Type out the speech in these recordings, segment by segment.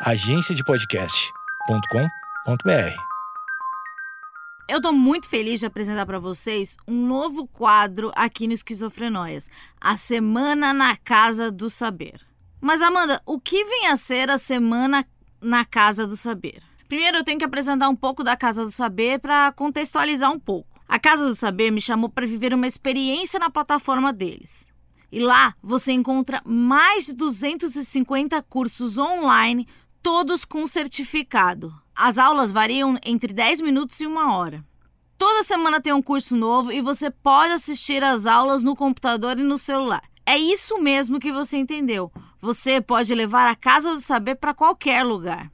agenciadepodcast.com.br. Eu tô muito feliz de apresentar para vocês um novo quadro aqui no Esquizofrenóias, a Semana na Casa do Saber. Mas Amanda, o que vem a ser a Semana na Casa do Saber? Primeiro eu tenho que apresentar um pouco da Casa do Saber para contextualizar um pouco. A Casa do Saber me chamou para viver uma experiência na plataforma deles. E lá você encontra mais de 250 cursos online, todos com certificado. As aulas variam entre 10 minutos e uma hora. Toda semana tem um curso novo e você pode assistir às aulas no computador e no celular. É isso mesmo que você entendeu. Você pode levar a Casa do Saber para qualquer lugar.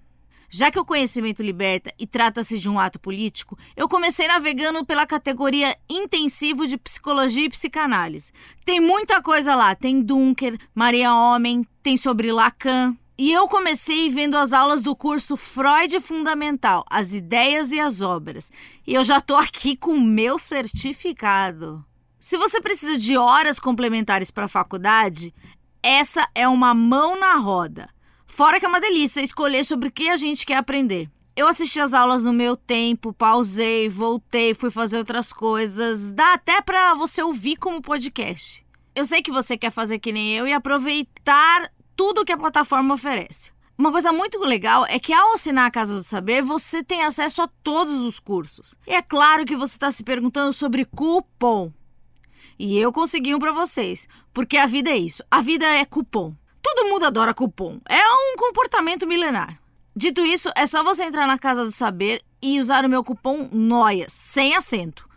Já que o conhecimento liberta e trata-se de um ato político, eu comecei navegando pela categoria intensivo de psicologia e psicanálise. Tem muita coisa lá, tem Dunker, Maria Homem, tem sobre Lacan. E eu comecei vendo as aulas do curso Freud Fundamental, as ideias e as obras. E eu já tô aqui com o meu certificado. Se você precisa de horas complementares para a faculdade, essa é uma mão na roda. Fora que é uma delícia escolher sobre o que a gente quer aprender. Eu assisti as aulas no meu tempo, pausei, voltei, fui fazer outras coisas. Dá até para você ouvir como podcast. Eu sei que você quer fazer que nem eu e aproveitar tudo que a plataforma oferece. Uma coisa muito legal é que ao assinar a Casa do Saber, você tem acesso a todos os cursos. E é claro que você está se perguntando sobre cupom. E eu consegui um para vocês, porque a vida é isso. A vida é cupom. Todo mundo adora cupom. É um comportamento milenar. Dito isso, é só você entrar na Casa do Saber e usar o meu cupom NOIAS, sem acento,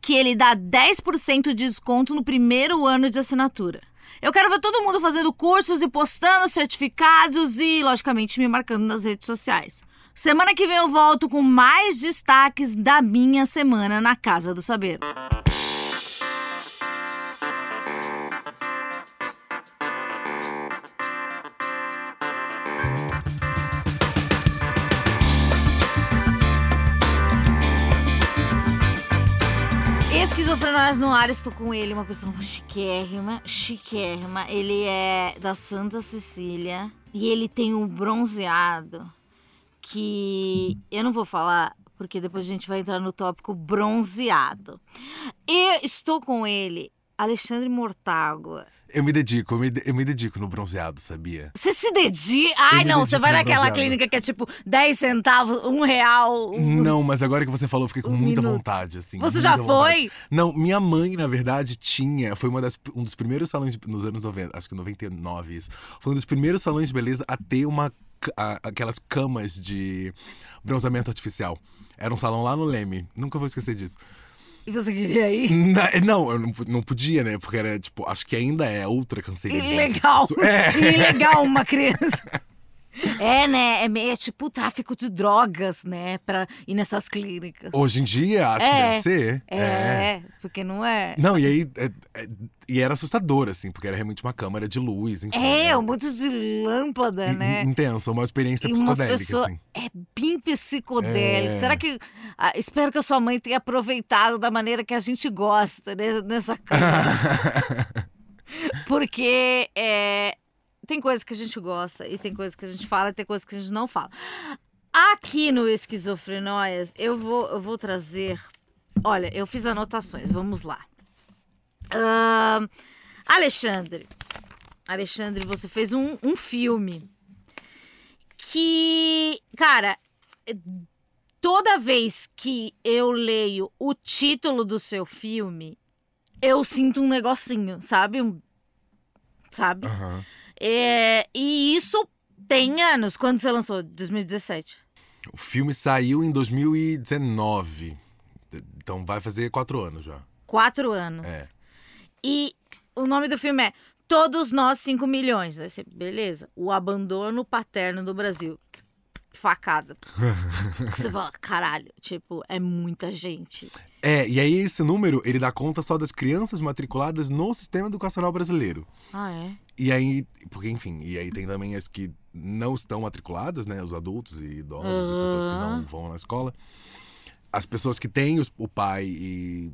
que ele dá 10% de desconto no primeiro ano de assinatura. Eu quero ver todo mundo fazendo cursos e postando certificados e, logicamente, me marcando nas redes sociais. Semana que vem eu volto com mais destaques da minha semana na Casa do Saber. Esquizofrenóias no ar, estou com ele, uma pessoa chiquérrima, chiquérrima. Ele é da Santa Cecília e ele tem um bronzeado que eu não vou falar porque depois a gente vai entrar no tópico bronzeado. E estou com ele, Alexandre Mortágua. Eu me dedico, eu me, eu me dedico no bronzeado, sabia? Você se dedica? Ai, não, você vai naquela bronzeado. clínica que é tipo 10 centavos, um real. Um... Não, mas agora que você falou, eu fiquei com um muita minuto. vontade, assim. Você já foi? Vontade. Não, minha mãe, na verdade, tinha. Foi uma das, um dos primeiros salões de, nos anos 90, acho que 99 isso. Foi um dos primeiros salões de beleza a ter uma. Aquelas camas de bronzeamento artificial. Era um salão lá no Leme. Nunca vou esquecer disso. E você queria ir? Não, eu não, não podia, né? Porque era, tipo, acho que ainda é ultra cancerígeno. Ilegal. É. Ilegal uma criança. É, né? É meio tipo tráfico de drogas, né? Pra ir nessas clínicas. Hoje em dia, acho é, que deve ser. É, é, porque não é. Não, e aí. É, é, e era assustador, assim, porque era realmente uma câmera de luz, enfim. É, né? um monte de lâmpada, né? Intenso, uma experiência e psicodélica. Pessoa, assim. É bem psicodélico. É. Será que. Ah, espero que a sua mãe tenha aproveitado da maneira que a gente gosta, né? Nessa câmera. porque é, tem coisas que a gente gosta e tem coisas que a gente fala e tem coisas que a gente não fala. Aqui no Esquizofrenóias, eu vou, eu vou trazer. Olha, eu fiz anotações, vamos lá. Uh, Alexandre. Alexandre, você fez um, um filme que, cara, toda vez que eu leio o título do seu filme, eu sinto um negocinho, sabe? Um, sabe? Uhum. É, e isso tem anos. Quando você lançou? 2017. O filme saiu em 2019. Então vai fazer quatro anos já. Quatro anos. É. E o nome do filme é Todos Nós 5 Milhões. beleza. O abandono paterno do Brasil facada. você fala, caralho, tipo, é muita gente. É, e aí esse número, ele dá conta só das crianças matriculadas no sistema educacional brasileiro. Ah, é? E aí, porque enfim, e aí tem também as que não estão matriculadas, né, os adultos e idosos, uhum. e pessoas que não vão na escola. As pessoas que têm os, o pai e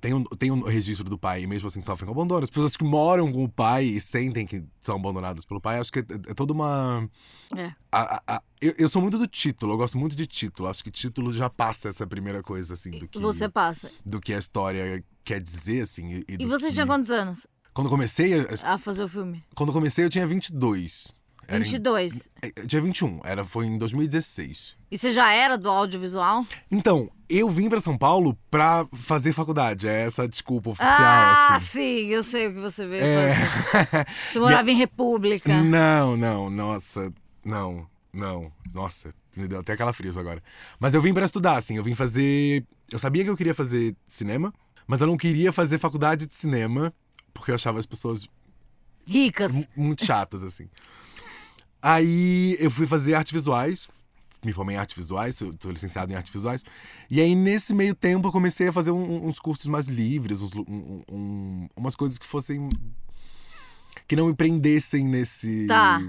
tem um, tem um registro do pai e mesmo assim sofrem com abandono. As pessoas que moram com o pai e sentem que são abandonadas pelo pai, acho que é, é toda uma. É. A- a- a- eu, eu sou muito do título, eu gosto muito de título. Acho que título já passa essa primeira coisa, assim, do que, Você passa. do que a história quer dizer, assim. E, E do você que- tinha quantos anos Quando comecei, eu- a fazer o filme? quando comecei eu tinha 22. Era em- 22. Eu tinha 21, era, foi em 2016. E você já era do audiovisual? Então, eu vim pra São Paulo pra fazer faculdade. É essa a desculpa oficial, ah, assim. sim, eu sei o que você veio É. fazer. Você morava em República. Não, não, nossa, não, não. Nossa, me deu até calafrios agora. Mas eu vim pra estudar, assim, eu vim fazer. Eu sabia que eu queria fazer cinema, mas eu não queria fazer faculdade de cinema, porque eu achava as pessoas Ricas. mu- muito chatas, assim. Aí eu fui fazer artes visuais, me formei em artes visuais, sou, sou licenciado em artes visuais. E aí, nesse meio tempo, eu comecei a fazer um- uns cursos mais livres, uns um- um- umas coisas que fossem. que não me prendessem nesse. Tá.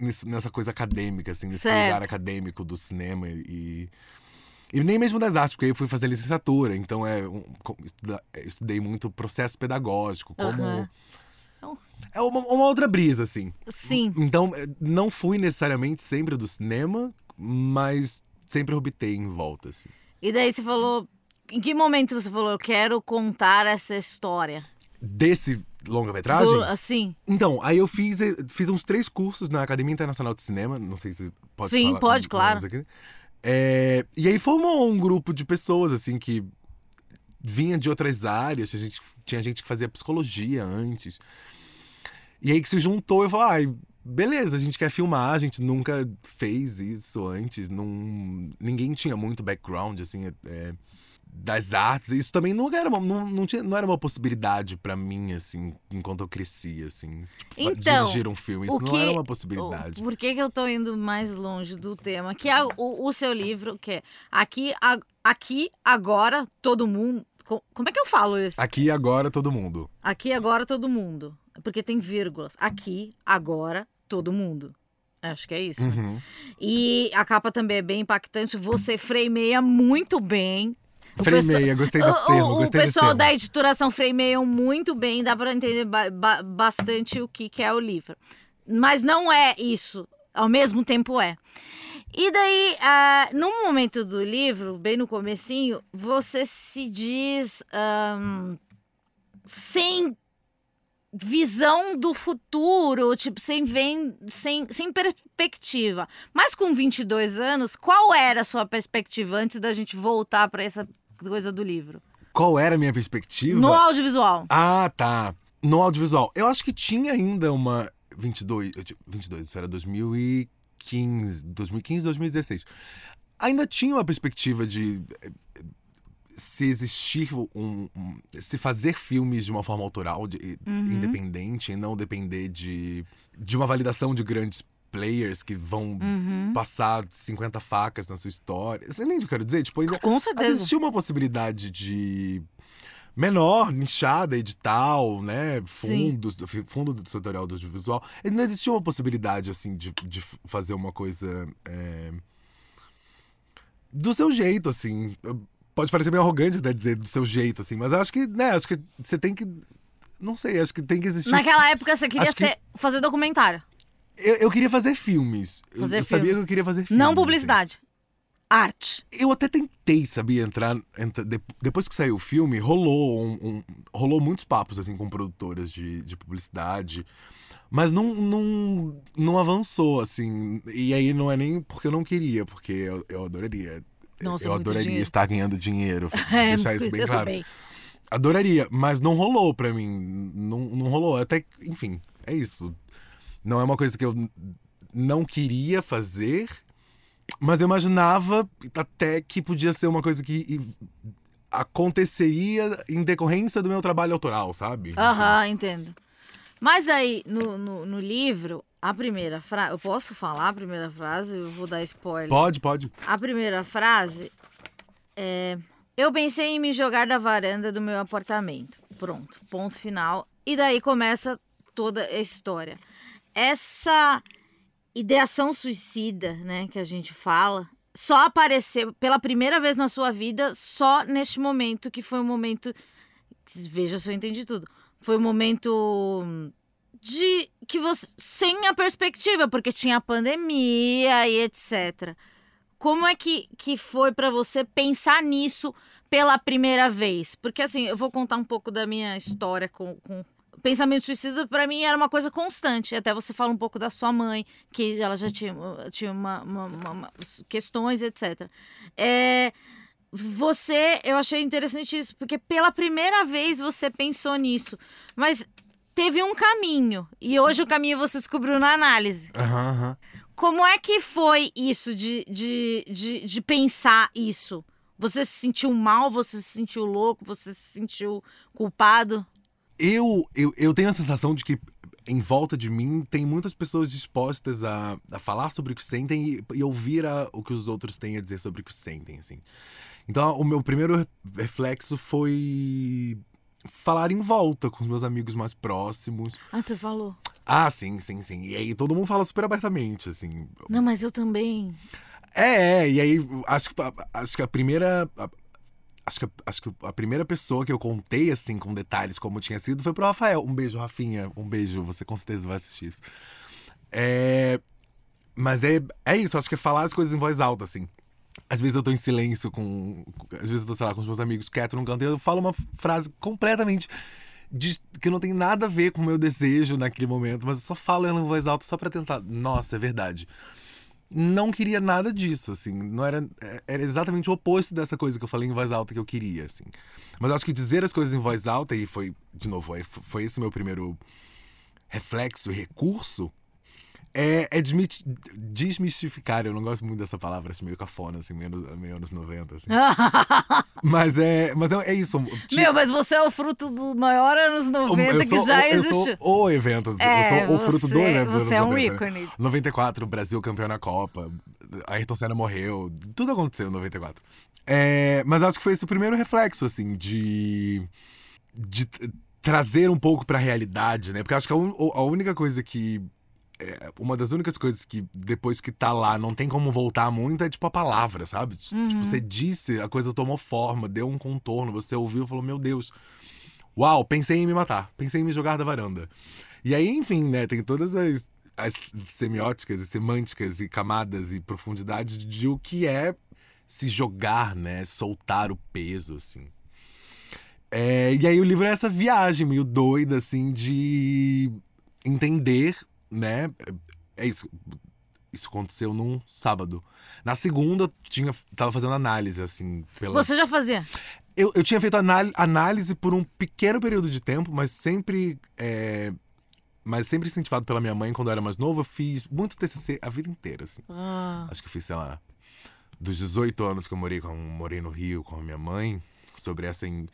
nesse- nessa coisa acadêmica, assim, nesse Certo. lugar acadêmico do cinema e. E nem mesmo das artes, porque aí eu fui fazer licenciatura, então é, eu estudei muito processo pedagógico, como. Aham. É uma, uma outra brisa, assim. Sim. Então, eh, não fui necessariamente sempre do cinema, mas sempre orbitei em volta, assim. E daí você falou. Em que momento você falou, eu quero contar essa história? Desse longa-metragem? Assim. Então, aí eu fiz, eh, fiz uns três cursos na Academia Internacional de Cinema, não sei se pode Sim, falar pode, claro. É, e aí formou um grupo de pessoas, assim, que vinha de outras áreas, a gente, tinha gente que fazia psicologia antes. E aí que se juntou, eu falei, ai, beleza, a gente quer filmar, a gente nunca fez isso antes, não, ninguém tinha muito background, assim, é, das artes. Isso também não era uma, não, não, tinha, não era uma possibilidade pra mim, assim, enquanto eu crescia, assim. Tipo, Então, dirigir um filme, isso o não que- era uma possibilidade. Por que, que eu tô indo mais longe do tema? Que é o, o seu livro, que é aqui, a- aqui, agora, todo mundo. Co- Como é que eu falo isso? Aqui e agora, todo mundo. Aqui, agora, todo mundo. Porque tem vírgulas. Aqui, agora, todo mundo. Acho que é isso. né? Uhum. E a capa também é bem impactante. Você fremeia muito bem. O Fremeia, gostei desse o, termo, o- o pessoal da editoração freiam muito bem, dá para entender ba- bastante o que, que é o livro. Mas não é isso, ao mesmo tempo é. E daí, ah, num momento do livro, bem no comecinho, você se diz ahn, sem visão do futuro, tipo, sem, vem, sem, sem perspectiva. Mas com 22 anos, qual era a sua perspectiva antes da gente voltar para essa coisa do livro? Qual era a minha perspectiva? No audiovisual. Ah, tá. No audiovisual. Eu acho que tinha ainda uma 22, eu tinha- 22, isso era 2015, 2015, 2016. Ainda tinha uma perspectiva de eh, se existir um, um- se fazer filmes de uma forma autoral, de- Uhum. independente, e não depender de de uma validação de grandes players que vão Uhum. passar 50 facas na sua história. Você entende o que eu quero dizer? Tipo, ainda, Com certeza. vezes tinha uma possibilidade de menor, nichada, edital, né? Sim. Fundos, do- fundo do setorial do audiovisual. Ainda existia uma possibilidade, assim, de, de fazer uma coisa é, do seu jeito, assim. Pode parecer meio arrogante até dizer do seu jeito, assim, mas eu acho que, né, acho que você tem que. Não sei, acho que tem que existir. Naquela época você queria Acho que- ser, fazer documentário, Eu, eu queria fazer filmes. Eu- Fazer eu, sabia filmes. que eu queria fazer filmes. não assim. publicidade. Arte. Eu até tentei, sabia, entrar. entra- de- depois que saiu o filme, rolou um, um- rolou muitos papos assim com produtoras de, de publicidade. Mas não, não, não avançou, assim. E aí não é nem porque eu não queria, porque eu, eu adoraria. Nossa, eu adoraria dinheiro. estar ganhando dinheiro. É, deixar isso bem claro. também. Adoraria, mas não rolou pra mim. Não, não rolou. Até, enfim, é isso. Não é uma coisa que eu não queria fazer, mas eu imaginava até que podia ser uma coisa que aconteceria em decorrência do meu trabalho autoral, sabe? Aham, entendo. Mas daí, no, no, no livro, a primeira frase. Eu posso falar a primeira frase? Eu vou dar spoiler. Pode, pode. A primeira frase é: Eu pensei em me jogar da varanda do meu apartamento. Pronto, ponto final. E daí começa toda a história. Essa ideação suicida, né, que a gente fala, só apareceu pela primeira vez na sua vida só neste momento que foi um momento veja se eu entendi tudo. Foi um momento de que você sem a perspectiva, porque tinha a pandemia e etc. Como é que, que foi para você pensar nisso pela primeira vez? Porque assim, eu vou contar um pouco da minha história com, com pensamento suicida para mim era uma coisa constante. Até você fala um pouco da sua mãe, que ela já tinha, tinha uma, uma, uma, questões, etc. É, você, eu achei interessante isso, porque pela primeira vez você pensou nisso. Mas teve um caminho. E hoje o caminho você descobriu na análise. Aham, aham. Como é que foi isso de, de, de, de pensar isso? Você se sentiu mal? Você se sentiu louco? Você se sentiu culpado? Eu, eu, eu tenho a sensação de que em volta de mim tem muitas pessoas dispostas a, a falar sobre o que sentem e, e ouvir a- o que os outros têm a dizer sobre o que sentem, assim. Então, o meu primeiro re- reflexo foi falar em volta com os meus amigos mais próximos. Ah, você falou. Ah, sim, sim, sim. E aí todo mundo fala super abertamente, assim. Não, mas eu também. É, é, e aí acho que, acho que a primeira. a- Acho que, a- acho que a primeira pessoa que eu contei, assim, com detalhes como tinha sido, foi pro Rafael. Um beijo, Rafinha. Um beijo, você com certeza vai assistir isso. É. Mas é, é isso, acho que é falar as coisas em voz alta, assim. Às vezes eu tô em silêncio com. Às vezes eu tô, sei lá, com os meus amigos quieto num canto e eu falo uma frase completamente. de- que não tem nada a ver com o meu desejo naquele momento, mas eu só falo ela em voz alta só pra tentar. Nossa, é verdade não queria nada disso, assim. Não era, é- era exatamente o oposto dessa coisa que eu falei em voz alta que eu queria, assim. Mas acho que dizer as coisas em voz alta, e foi, de novo, foi esse meu primeiro reflexo e recurso, é, é desmistificar. Eu não gosto muito dessa palavra, acho meio cafona, assim, meio anos, meio anos 90, assim. Mas é, mas é, é isso. ti- Meu, mas você é o fruto do maior anos 90 eu que sou já o- eu sou o evento. É, eu sou o fruto do evento. você é um 90. ícone. 94, o Brasil campeão na Copa. A Ayrton Senna morreu. Tudo aconteceu em 94. É, mas acho que foi esse o primeiro reflexo, assim, de. de trazer um pouco pra realidade, né? Porque acho que a, un- a única coisa que. É, uma das únicas coisas que depois que tá lá não tem como voltar muito é tipo a palavra, sabe? Tipo, você disse, a coisa tomou forma, deu um contorno, você ouviu e falou: Meu Deus, Uau, pensei em me matar, pensei em me jogar da varanda. E aí, enfim, né, tem todas as, as semióticas e semânticas e camadas e profundidades de o que é se jogar, né, soltar o peso, assim. É, e aí o livro é essa viagem meio doida, assim, de entender, né, é isso, isso aconteceu num sábado. Na segunda, tinha, tava fazendo análise, assim, pela... Você já fazia? Eu, eu tinha feito anál- análise por um pequeno período de tempo, mas sempre. é, mas sempre incentivado pela minha mãe quando eu era mais novo, eu fiz muito TCC a vida inteira, assim. Ah, Acho que eu fiz, sei lá, dos 18 anos que eu morei, com, morei no Rio com a minha mãe, sobre essa. in-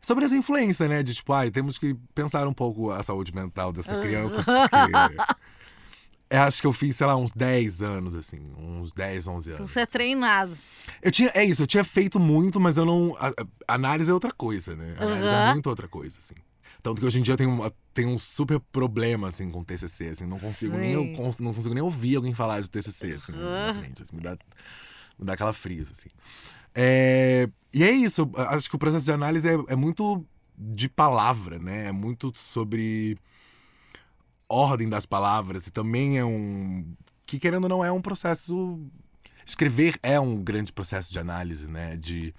Sobre essa influência, né? De tipo, ai, temos que pensar um pouco a saúde mental dessa criança, porque. Eu acho que eu fiz, sei lá, uns 10 anos, assim, uns 10, 11 anos. então você é treinado. Eu tinha, é isso, eu tinha feito muito, mas eu não. A, a- análise é outra coisa, né? Análise é Aham. muito outra coisa, assim. Tanto que hoje em dia eu tenho, tenho um super problema, assim, com TCC, assim. Não consigo, nem, eu não consigo nem ouvir alguém falar de TCC, assim, na minha Aham. frente. assim, me, dá, me dá aquela frisa, assim. É, e é isso, acho que o processo de análise é, é muito de palavra, né? É muito sobre ordem das palavras e também é um que querendo ou não é um processo escrever é um grande processo de análise, né? De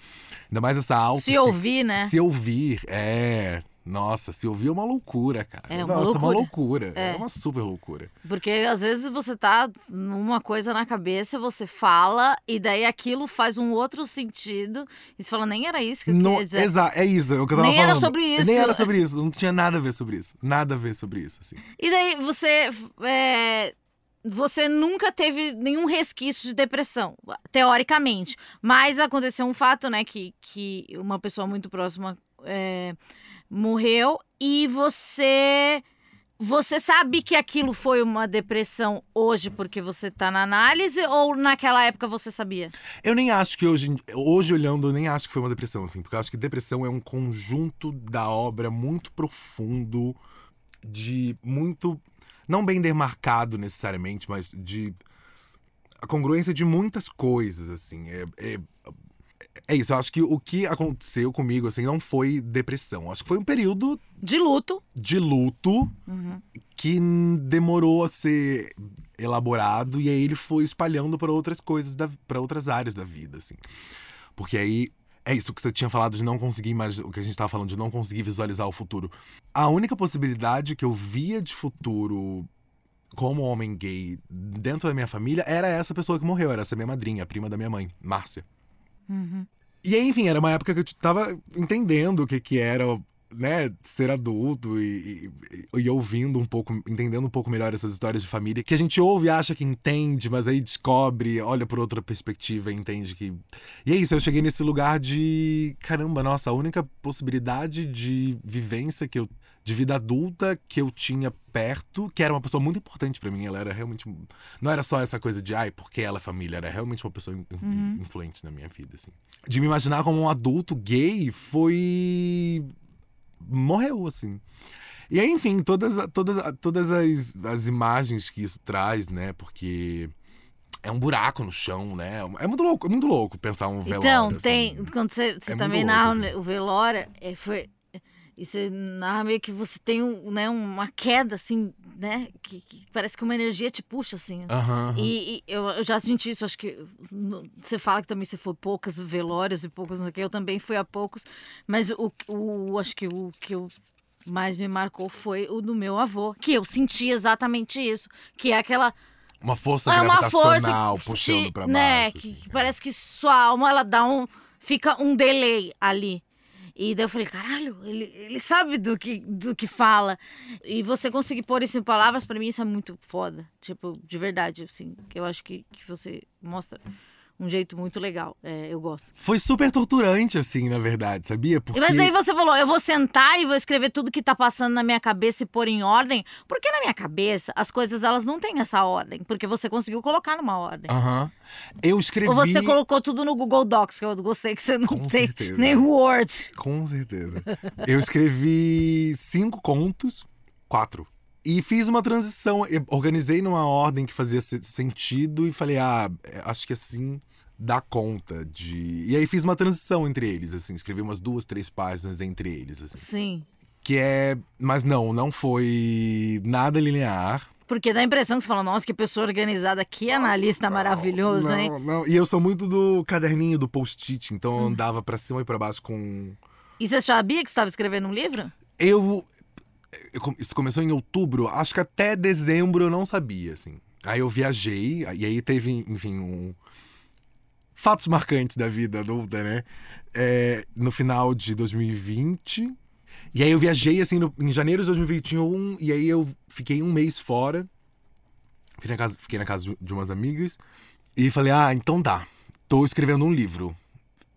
ainda mais essa auto Se ouvir, né? Se ouvir é nossa, se ouvir é uma loucura, cara. É uma Nossa, é uma loucura. loucura. É. É. uma super loucura. Porque às vezes você tá numa coisa na cabeça, você fala, e daí aquilo faz um outro sentido. E você fala, nem era isso que eu Não, queria dizer. exa- é isso, é o que eu tava Nem era falando. sobre isso. Nem era sobre isso, não tinha nada a ver sobre isso. Nada a ver sobre isso, assim. E daí você. é, você nunca teve nenhum resquício de depressão, teoricamente. Mas aconteceu um fato, né? Que, que uma pessoa muito próxima é, morreu e você. Você sabe que aquilo foi uma depressão hoje porque você tá na análise ou naquela época você sabia? Eu nem acho que hoje, hoje olhando, eu nem acho que foi uma depressão, assim, porque eu acho que depressão é um conjunto da obra muito profundo, de muito. Não bem demarcado necessariamente, mas de. A congruência de muitas coisas, assim. É, é, é isso, eu acho que o que aconteceu comigo, assim, não foi depressão. Acho que foi um período De luto. de luto Uhum. que demorou a ser elaborado e aí ele foi espalhando para outras coisas, para outras áreas da vida, assim. Porque aí é isso que você tinha falado de não conseguir imaginar, o que a gente estava falando de não conseguir visualizar o futuro. A única possibilidade que eu via de futuro como homem gay dentro da minha família era essa pessoa que morreu, era essa minha madrinha, a prima da minha mãe, Márcia. Uhum. E aí, enfim, era uma época que eu tava entendendo o que que era, né, ser adulto e, e, e ouvindo um pouco, entendendo um pouco melhor essas histórias de família que a gente ouve e acha que entende, mas aí descobre, olha por outra perspectiva e entende que. E é isso, eu cheguei nesse lugar de. Caramba, nossa, a única possibilidade de vivência que eu. De vida adulta que eu tinha perto, que era uma pessoa muito importante para mim. Ela era realmente. Não era só essa coisa de, ai, porque ela é família, era realmente uma pessoa Uhum. influente na minha vida, assim. De me imaginar como um adulto gay foi morreu, assim. E aí, enfim, todas, todas, todas as, as imagens que isso traz, né? Porque é um buraco no chão, né? É muito louco, é muito louco pensar um velório. Então, assim. tem. Quando você, você É também narra assim. o velório, é, foi. E você narra meio que você tem um, né, uma queda, assim, né? Que, que parece que uma energia te puxa, assim. Aham, aham. E, e eu, eu já senti isso, acho que no- você fala que também você foi poucas velórios e poucos não sei o que, eu também fui a poucos, mas o, o acho que o que eu mais me marcou foi o do meu avô, que eu senti exatamente isso, que é aquela Uma força é uma força que puxando pra né, baixo. que, assim. que parece que sua alma ela dá um fica um delay ali. E daí eu falei, caralho, ele, ele sabe do que, do que fala. E você conseguir pôr isso em palavras, pra mim isso é muito foda. Tipo, de verdade, assim. Eu acho que, que você mostra um jeito muito legal. É, eu gosto. Foi super torturante, assim, na verdade, sabia? Porque... Mas daí você falou, eu vou sentar e vou escrever tudo que tá passando na minha cabeça e pôr em ordem. Porque na minha cabeça, as coisas elas não têm essa ordem. Porque você conseguiu colocar numa ordem. Aham. Eu escrevi... Ou você colocou tudo no Google Docs, que eu gostei que você não Com tem certeza. nem Word. Com certeza. Eu escrevi cinco contos, quatro. E fiz uma transição, organizei numa ordem que fazia se- sentido e falei, ah, é, acho que assim dá conta de. E aí fiz uma transição entre eles, assim, escrevi umas duas, três páginas entre eles, assim. Sim. Que é. Mas não, não foi nada linear. Porque dá a impressão que você fala, nossa, que pessoa organizada, que analista maravilhoso, não, hein? Não, E eu sou muito do caderninho, do post-it, então eu andava pra cima e pra baixo com. E você sabia que você estava escrevendo um livro? Eu, Isso começou em outubro, acho que até dezembro eu não sabia, assim. Aí eu viajei, e aí teve, enfim, um. Fatos marcantes da vida adulta, né? É, no final de 2020. E aí eu viajei, assim, no- em janeiro de 2021, e aí eu fiquei um mês fora. Fiquei na casa, fiquei na casa de- umas amigas. E falei, ah, então tá. Tô escrevendo um livro.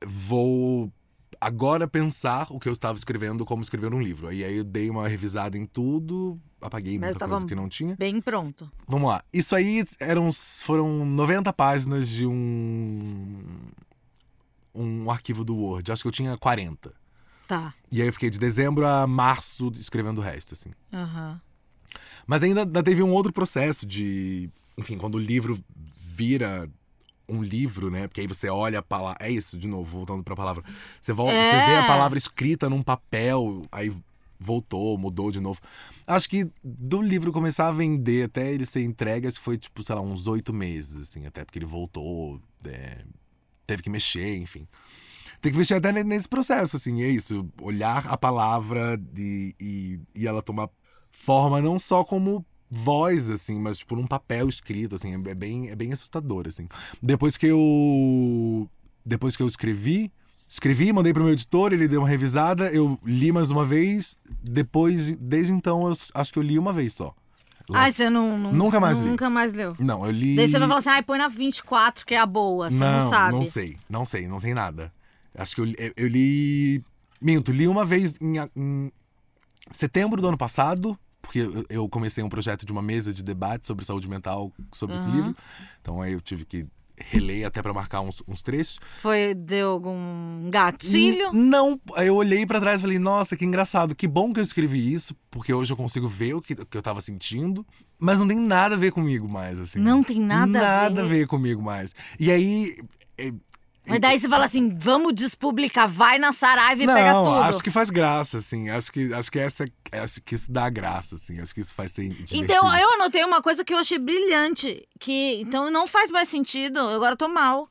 Vou agora pensar o que eu estava escrevendo, como escrever um livro. Aí, aí eu dei uma revisada em tudo, apaguei Mas muita coisa que não tinha. Bem pronto. Vamos lá. Isso aí eram, foram 90 páginas de um. um arquivo do Word. Acho que eu tinha 40. Tá. E aí eu fiquei de dezembro a março escrevendo o resto, assim. Aham. Mas ainda, ainda teve um outro processo de. Enfim, quando o livro vira um livro, né? Porque aí você olha a palavra. É isso, de novo, voltando pra palavra. Você, volta, É. você vê a palavra escrita num papel, aí voltou, mudou de novo. Acho que do livro começar a vender até ele ser entregue, foi, tipo, sei lá, uns oito meses, assim, até porque ele voltou, é, teve que mexer, enfim. Tem que mexer até ne- nesse processo, assim, é isso. Olhar a palavra e, e, e ela tomar forma não só como voz, assim, mas tipo num papel escrito, assim, é bem, é bem assustador, assim. Depois que eu. Depois que eu escrevi, escrevi, mandei pro meu editor, ele deu uma revisada, eu li mais uma vez, depois, desde então, eu acho que eu li uma vez só. Ai, você não, não- Nunca mais não- li. Nunca mais leu. Não, eu li. Daí você vai falar assim, ai, põe na 24, que é a boa. Você não, não, sabe. não sei, não sei, não sei nada. Acho que eu, li- eu, eu li. Minto, li uma vez em, em setembro do ano passado, porque eu, comecei um projeto de uma mesa de debate sobre saúde mental sobre esse Aham. livro. Então aí eu tive que reler até pra marcar uns, uns trechos. Foi, deu algum gatilho? N- Não, eu olhei pra trás e falei, nossa, que engraçado, que bom que eu escrevi isso, porque hoje eu consigo ver o que, que eu tava sentindo, mas não tem nada a ver comigo mais, assim. Não tem nada, Nada a a ver. ver comigo mais. E aí, é, Mas daí você fala assim, vamos despublicar, vai na Saraiva e não, pega tudo. acho que faz graça, assim. Acho que, acho que essa, acho que isso dá graça, assim. Acho que isso faz ser divertido. Então, eu anotei uma coisa que eu achei brilhante, que então não faz mais sentido, eu agora tô mal.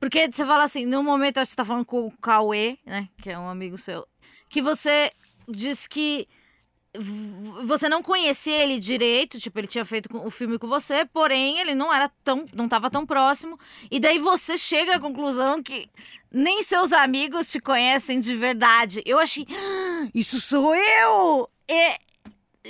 Porque você fala assim, no momento, acho que você tá falando com o Cauê, né, que é um amigo seu, que você diz que você não conhecia ele direito, tipo, ele tinha feito o filme com você, porém ele não era tão, não tava tão próximo. E daí você chega à conclusão que nem seus amigos te conhecem de verdade. Eu achei, "Ah, isso sou eu! E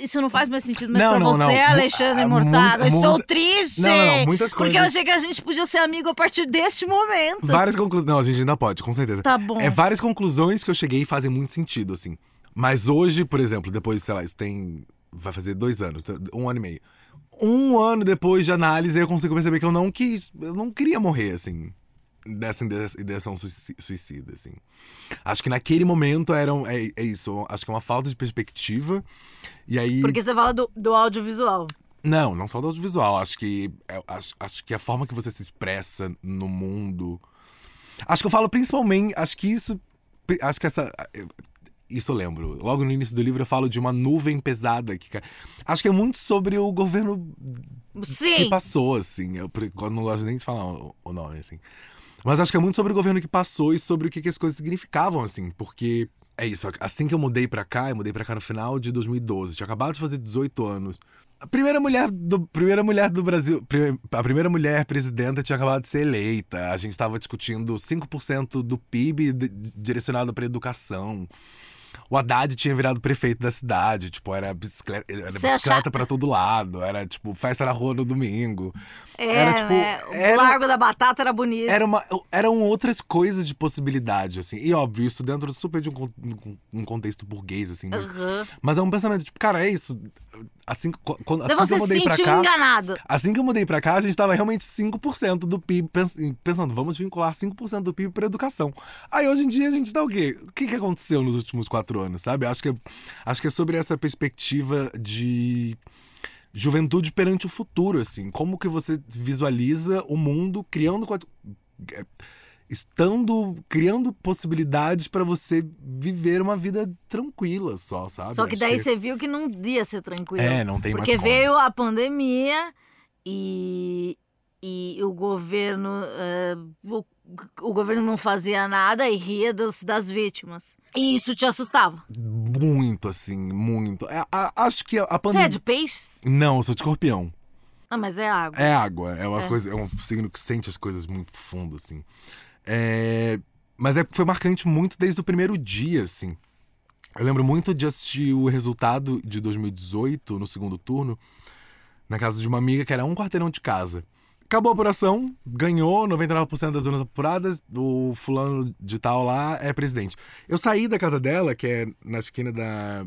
isso não faz mais sentido, mas Não, pra não, você, não. Alexandre ah, Mortado, estou triste! Não, não, muitas Porque eu coisas- achei que a gente podia ser amigo a partir deste momento. Várias conclusões. Não, a gente ainda pode, com certeza. Tá bom. É várias conclusões que eu cheguei e fazem muito sentido, assim. Mas hoje, por exemplo, depois, sei lá, isso tem. Vai fazer dois anos, um ano e meio. Um ano depois de análise, eu consigo perceber que eu não quis. Eu não queria morrer, assim. Dessa ide- ideação suici- suicida, assim. Acho que naquele momento era um- é, é isso. Acho que é uma falta de perspectiva. E aí. Porque você fala do, do audiovisual. Não, não só do audiovisual. Acho que, é- acho, acho que a forma que você se expressa no mundo. Acho que eu falo principalmente. Acho que isso. Acho que essa. Isso eu lembro. Logo no início do livro eu falo de uma nuvem pesada. que Acho que é muito sobre o governo que Sim. passou, assim. Eu não gosto nem de falar o, nome, assim. Mas acho que é muito sobre o governo que passou e sobre o que, que as coisas significavam, assim. Porque é isso. Assim que eu mudei pra cá, eu mudei pra cá no final de 2012. Tinha acabado de fazer 18 anos. A primeira mulher do, primeira mulher do Brasil, a primeira mulher presidenta tinha acabado de ser eleita. A gente estava discutindo 5% do PIB direcionado para educação. O Haddad tinha virado prefeito da cidade, tipo, era bicicleta, era bicicleta acha- pra todo lado, era tipo festa na rua no domingo. É, Era, tipo, né? O era- Largo da Batata era bonito. Era uma, eram outras coisas de possibilidade, assim. E óbvio, isso dentro super de um, um- contexto burguês, assim. Mas, Aham. mas é um pensamento, tipo, cara, é isso. Assim, que- quando, assim Então que você eu se mudei pra sentiu cá. enganado. Assim que eu mudei pra cá, a gente tava realmente 5% do PIB, pens- pensando, vamos vincular 5% do PIB pra educação. Aí hoje em dia a gente tá o quê? O que, que aconteceu nos últimos quatro anos, sabe? Acho que, acho que é sobre essa perspectiva de juventude perante o futuro, assim. Como que você visualiza o mundo criando. Estando criando possibilidades pra você viver uma vida tranquila só, sabe? Só que Acho daí você viu que não ia ser tranquilo. É, não tem Porque mais como. veio a pandemia e, e o governo. eh, o, o governo não fazia nada e ria das, das vítimas. E isso te assustava. Muito, assim, muito. É, a- acho que a, a Você pandemia. é de peixes? Não, eu sou de escorpião. Não, mas é água. É água, é uma É. coisa, é um signo que sente as coisas muito fundo, assim. É, mas é, foi marcante muito desde o primeiro dia, assim. Eu lembro muito de assistir o resultado de 2018, no segundo turno, na casa de uma amiga que era um quarteirão de casa. Acabou a apuração, ganhou 99% das zonas apuradas, o fulano de tal lá é presidente. Eu saí da casa dela, que é na esquina da.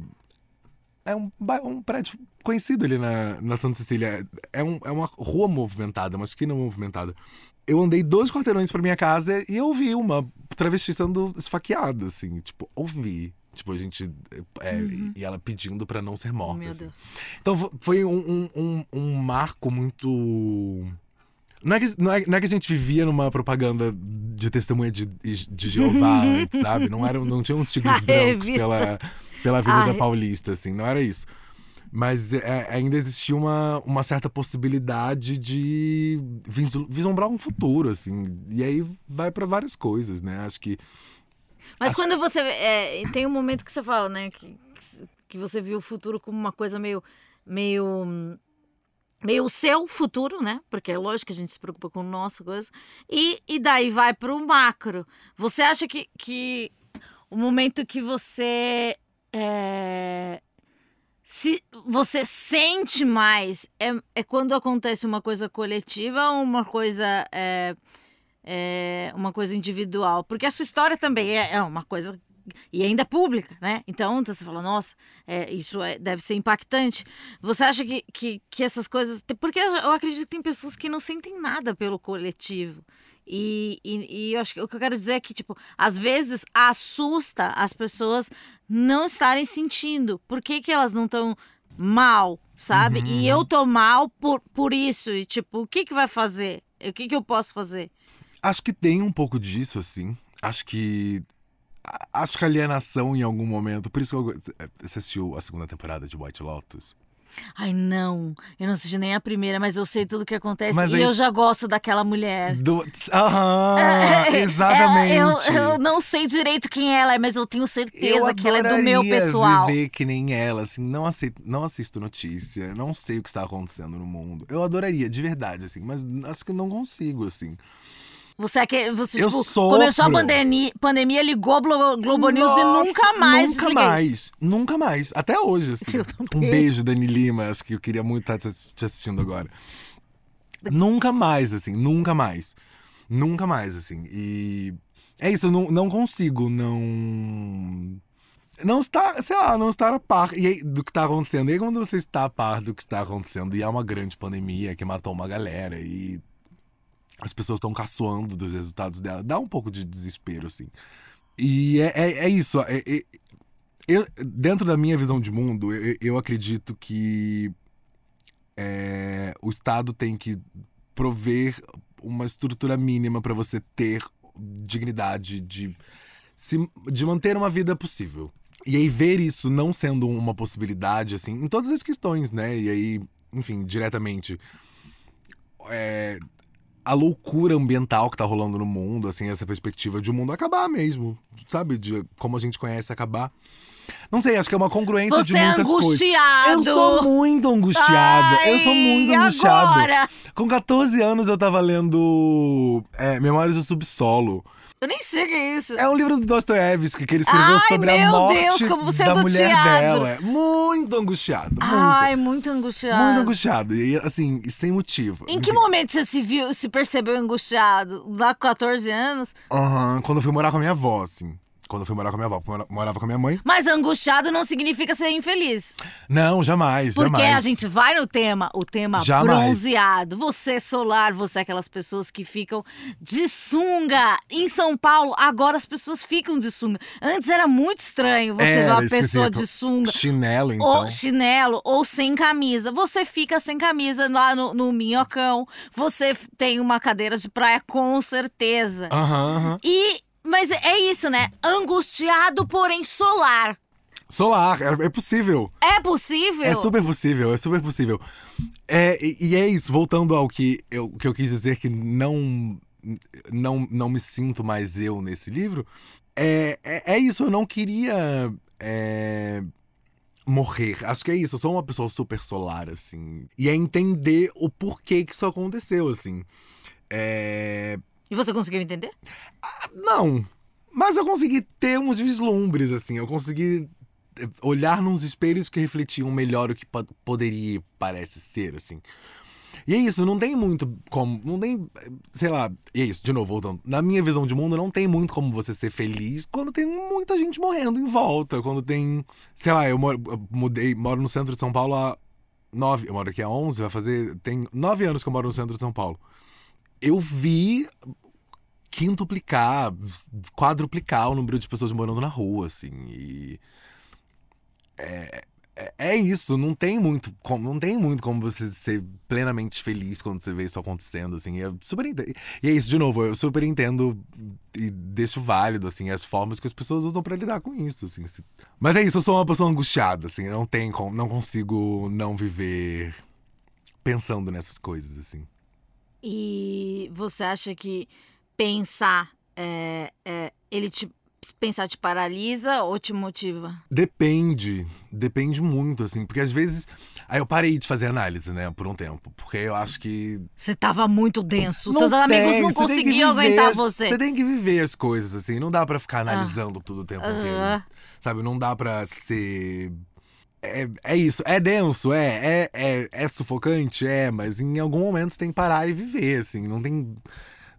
É um, um prédio conhecido ali na, na Santa Cecília. É, um- é uma rua movimentada, uma esquina movimentada. Eu andei dois quarteirões pra minha casa e eu vi uma travesti sendo esfaqueada, assim. Tipo, ouvi. Tipo, a gente. é, E ela pedindo pra não ser morta. Meu assim. Deus. Então fo- foi um, um, um, um marco muito. Não é, que, não, é, não é que a gente vivia numa propaganda de testemunha de, de Jeová sabe? Não, era, não tinha um brancos revista. pela, pela Avenida A re- Paulista, assim, não era isso. Mas é, ainda existia uma, uma certa possibilidade de vislumbrar um futuro, assim. E aí vai pra várias coisas, né? Acho que. Mas Acho- quando você. é, tem um momento que você fala, né? Que, que você viu o futuro como uma coisa meio. meio. meio o seu futuro, né? Porque é lógico que a gente se preocupa com nossa coisa. E, e daí vai pro macro. Você acha que, que o momento que você. é, se você sente mais é, é quando acontece uma coisa coletiva ou uma coisa é, é, uma coisa individual porque a sua história também é, é uma coisa e ainda é pública, né? Então, então você fala, nossa, é, isso é- deve ser impactante. Você acha que, que, que essas coisas. Porque eu acredito que tem pessoas que não sentem nada pelo coletivo. E, e, e eu acho que o que eu quero dizer é que, tipo, às vezes assusta as pessoas não estarem sentindo. Por que, que elas não estão mal, sabe? Uhum, E eu tô mal por, por isso. E, tipo, o que, que vai fazer? O que, que eu posso fazer? Acho que tem um pouco disso, assim. Acho que. Acho que alienação em algum momento. Por isso que eu. go- Você assistiu a segunda temporada de White Lotus? Ai, não. Eu não assisti nem a primeira, mas eu sei tudo o que acontece. Mas e aí- eu já gosto daquela mulher. Do... Aham! É, exatamente! Ela- eu, eu não sei direito quem ela é, mas eu tenho certeza que ela é do meu pessoal. viver que nem ela, assim, não, aceito, não assisto notícia, não sei o que está acontecendo no mundo. Eu adoraria, de verdade, assim, mas acho que não consigo, assim. Você é que você Eu tipo, sofro. começou a pandemia, pandemia ligou Glo- Globo News e nunca mais Nunca desliguei. mais, nunca mais. Até hoje, assim. Um beijo, Dani Lima, acho que eu queria muito estar te assi- te assistindo agora. Nunca mais, assim, nunca mais. Nunca mais, assim. E é isso, eu não, não consigo não. Não estar, sei lá, não estar a par e aí, do que está acontecendo. E aí, quando você está a par do que está acontecendo, e é uma grande pandemia que matou uma galera, e as pessoas estão caçoando dos resultados dela, dá um pouco de desespero, assim. E é, é, é isso. é- é- eu, dentro da minha visão de mundo, eu, eu acredito que é, o Estado tem que prover uma estrutura mínima para você ter dignidade de, se, de manter uma vida possível. E aí ver isso não sendo uma possibilidade, assim, em todas as questões, né? E aí, enfim, diretamente. é, a loucura ambiental que tá rolando no mundo, assim, essa perspectiva de o mundo acabar mesmo, sabe? De como a gente conhece acabar. Não sei, acho que é uma congruência de Você é muitas coisas. angustiado. Eu sou muito angustiado. eu sou muito Ai, angustiado. Agora? Com 14 anos eu tava lendo é, Memórias do Subsolo. Eu nem sei o que é isso. É um livro do Dostoiévski que ele escreveu Ai, sobre a meu morte Deus, como você é da mulher dela. Muito angustiado. Muito. Ai, muito angustiado. muito angustiado. E assim, sem motivo. Em que Enfim. momento você se viu, se percebeu angustiado? Lá com 14 anos? Aham, quando eu fui morar com a minha avó, assim. Quando eu fui morar com a minha avó, porque eu mora- morava com a minha mãe. Mas angustiado não significa ser infeliz. Não, jamais, Porque jamais. a gente vai no tema, o tema Jamais. bronzeado. Você é solar, você é aquelas pessoas que ficam de sunga. Em São Paulo, agora as pessoas ficam de sunga. Antes era muito estranho você ver Era uma pessoa de sunga. Chinelo, então. Ou chinelo, ou sem camisa. Você fica sem camisa lá no, no minhocão. Você f- tem uma cadeira de praia, com certeza. Aham, aham. E. Mas é isso, né? Angustiado, porém solar. Solar, é, é possível. É possível? É super possível, é super possível. É, e, e é isso, voltando ao que eu, que eu quis dizer que não, não, não me sinto mais eu nesse livro, é, é, é isso, eu não queria é, morrer. Acho que é isso, eu sou uma pessoa super solar, assim. E é entender o porquê que isso aconteceu, assim. É, E você conseguiu entender? não, mas eu consegui ter uns vislumbres, assim. Eu consegui eh, olhar nos espelhos que refletiam melhor o que po- poderia, parece ser, assim. E é isso, não tem muito como. Não tem. Sei lá. E é isso, de novo, voltando. Na minha visão de mundo, não tem muito como você ser feliz quando tem muita gente morrendo em volta. Quando tem. Sei lá, eu, moro, eu mudei, moro no centro de São Paulo há nove. Eu moro aqui há 11, vai fazer. Tem nove anos que eu moro no centro de São Paulo. Eu vi quintuplicar, quadruplicar o número de pessoas morando na rua, assim. E. É, é, é isso, não tem muito como, não tem muito como você ser plenamente feliz quando você vê isso acontecendo, assim. Eu super entendo. E é isso, de novo, eu super entendo e deixo válido, assim, as formas que as pessoas usam pra lidar com isso, assim. Mas é isso, eu sou uma pessoa angustiada, assim, não tem como, não consigo não viver pensando nessas coisas, assim. E você acha que pensar, é, é, ele te pensar te paralisa ou te motiva? Depende, depende muito, assim, porque às vezes. Aí eu parei de fazer análise, né, por um tempo, porque eu acho que. Você tava muito denso. Não Seus amigos tem, não tem que conseguiam aguentar as- você. Você tem que viver as coisas, assim, não dá pra ficar analisando tudo o tempo inteiro. Sabe, não dá pra ser. É, é isso, é denso, é, é, é, é sufocante, é, mas em algum momento você tem que parar e viver, assim, não tem.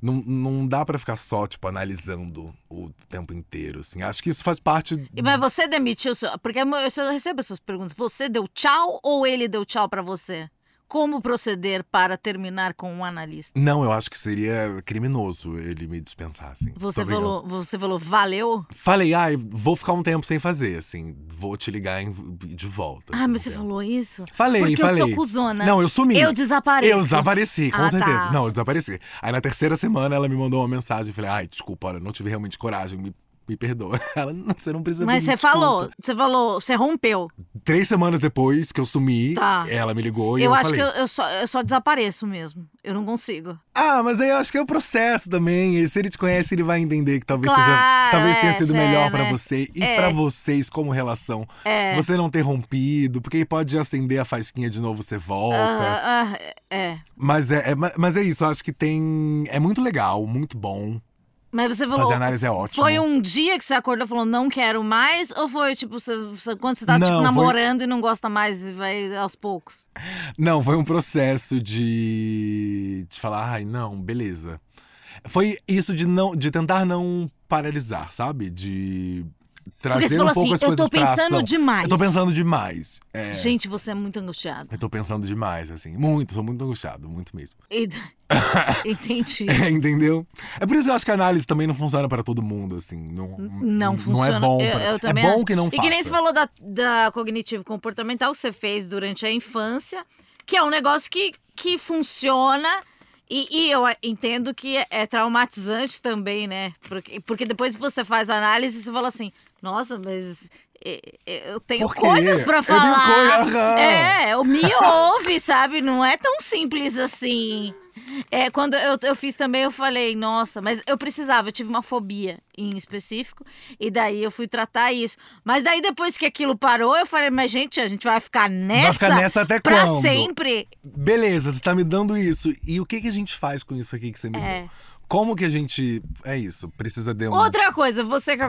Não, não dá pra ficar só, tipo, analisando o tempo inteiro, assim. Acho que isso faz parte. Mas você demitiu, porque eu recebo essas perguntas. Você deu tchau ou ele deu tchau pra você? Como proceder para terminar com um analista? Não, eu acho que seria criminoso ele me dispensar, assim. Você Tô brincando. falou, você falou, valeu? Falei, ai, vou ficar um tempo sem fazer, assim. Vou te ligar em- de volta. Ah, mas você falou isso? Falei, Porque falei. eu sou cuzona. Não, eu sumi. Eu desapareço. Eu desapareci, com Ah, certeza. tá. Não, eu desapareci. Aí na terceira semana ela me mandou uma mensagem. Falei, ai, desculpa, olha, não tive realmente coragem, me, me perdoa. Ela, "Não, você não precisa Mas você falou, desculpa." você falou, você rompeu. Três semanas depois que eu sumi, Tá. ela me ligou e Eu, eu, acho falei. que eu, eu só, eu só desapareço mesmo. Eu não consigo. Ah, mas aí eu acho que é o processo também. E se ele te conhece, ele vai entender que talvez Claro, seja, talvez tenha é, sido é, melhor pra né? você e É. pra vocês como relação. É. Você não ter rompido, porque aí pode acender a faísquinha de novo, você volta. Ah, ah, é. Mas é, é- mas é isso, eu acho que tem. É muito legal, muito bom. Mas você falou. Fazer análise é ótimo. Foi um dia que você acordou e falou, não quero mais? Ou foi, tipo, você, quando você tá, Não, tipo, foi- namorando e não gosta mais e vai aos poucos? Não, foi um processo de. de falar, ai, não, beleza. Foi isso de não de tentar não paralisar, sabe? De trazer Porque você um falou pouco assim, as eu tô pensando demais. Eu tô pensando demais. É, Gente, você é muito angustiado. eu tô pensando demais, assim. Muito, sou muito angustiado, muito mesmo. E- Entendi. É, entendeu? É por isso que eu acho que a análise também não funciona para todo mundo, assim. Não, Não funciona. é bom. Eu- pra- eu também é bom que não E faça. que nem você falou da, da cognitivo comportamental que você fez durante a infância, que é um negócio que, que funciona. E, e eu entendo que é, é traumatizante também, né? Porque, porque depois que você faz a análise, você fala assim: nossa, mas é, é, eu tenho coisas tenho falar. coisa-. É, me ouve, sabe? Não é tão simples assim. É, quando eu, eu fiz também, eu falei, nossa, mas eu precisava, eu tive uma fobia em específico, e daí eu fui tratar isso. Mas daí depois que aquilo parou, eu falei, mas gente, a gente vai ficar nessa, ficar nessa até pra quando? sempre. Beleza, você tá me dando isso. E o que, que a gente faz com isso aqui que você me É. deu? Como que a gente. É isso, precisa de um. Outra coisa, você que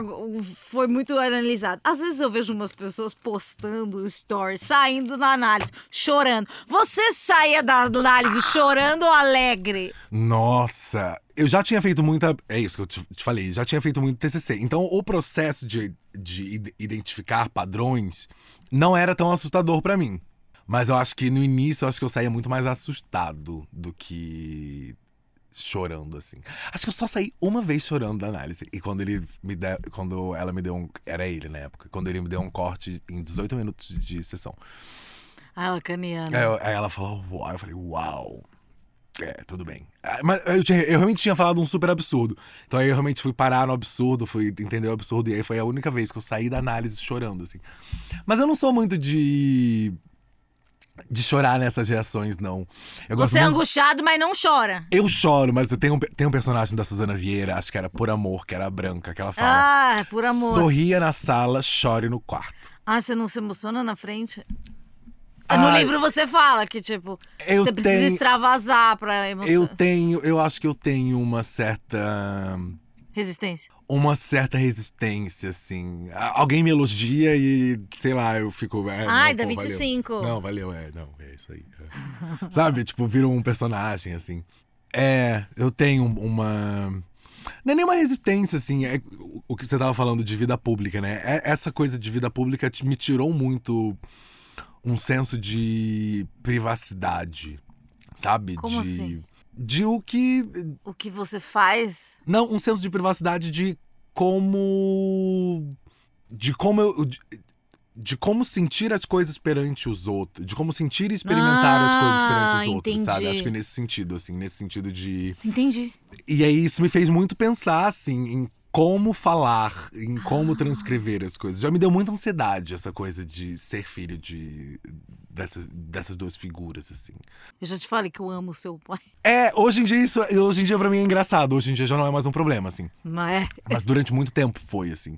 foi muito analisado. Às vezes eu vejo umas pessoas postando stories, saindo da análise, chorando. Você saía da análise chorando ou alegre? Nossa, eu já tinha feito muita. É isso que eu te, falei, já tinha feito muito TCC. Então, o processo de, de id- identificar padrões não era tão assustador pra mim. Mas eu acho que no início, eu acho que eu saía muito mais assustado do que chorando, assim. Acho que eu só saí uma vez chorando da análise. E quando ele me deu. Quando ela me deu um. Era ele na época. Quando ele me deu um corte em 18 minutos de sessão. Ah, lacaniana. Aí, eu- aí ela falou, uau. Eu falei, uau. É, tudo bem. Ah, Mas eu, tinha- eu realmente tinha falado um super absurdo. Então aí eu realmente fui parar no absurdo, fui entender o absurdo. E aí foi a única vez que eu saí da análise chorando, assim. Mas eu não sou muito de. De chorar nessas reações, não. Eu Você é muito- angustiado, mas não chora. Eu choro, mas eu tenho, tem um personagem da Suzana Vieira, acho que era Por Amor, que era a branca, que ela fala. Ah, por amor. Sorria na sala, chore no quarto. Ah, você não se emociona na frente? No Ah, livro você fala que, tipo, eu você precisa tenho- extravasar pra Eu emoção. tenho, eu acho que eu tenho uma certa. Resistência. uma certa resistência, assim. Alguém me elogia e, sei lá, eu fico. É, Ai, não, dá pô, 25. Valeu. Não, valeu, é, não, é isso aí. é. Sabe? Tipo, vira um personagem, assim. É, eu tenho uma. Não é nem uma resistência, assim. É o- que você tava falando de vida pública, né? É- essa coisa de vida pública me tirou muito um senso de privacidade, sabe? Como de. assim? De o que O que você faz. não, um senso de privacidade de como. De como eu. De, de como sentir as coisas perante os outros. De como sentir e experimentar as coisas perante Ah, os outros, sabe? entendi. Acho que nesse sentido, assim, nesse sentido de. Sim, entendi. E aí isso me fez muito pensar, assim, em como falar, em como transcrever as coisas. Já me deu muita ansiedade essa coisa de ser filho de. Dessas, dessas duas figuras, assim. Eu já te falei que eu amo seu pai. É, hoje em dia isso. Hoje em dia pra mim é engraçado. Hoje em dia já não é mais um problema, assim. Mas é. Mas durante muito tempo foi, assim.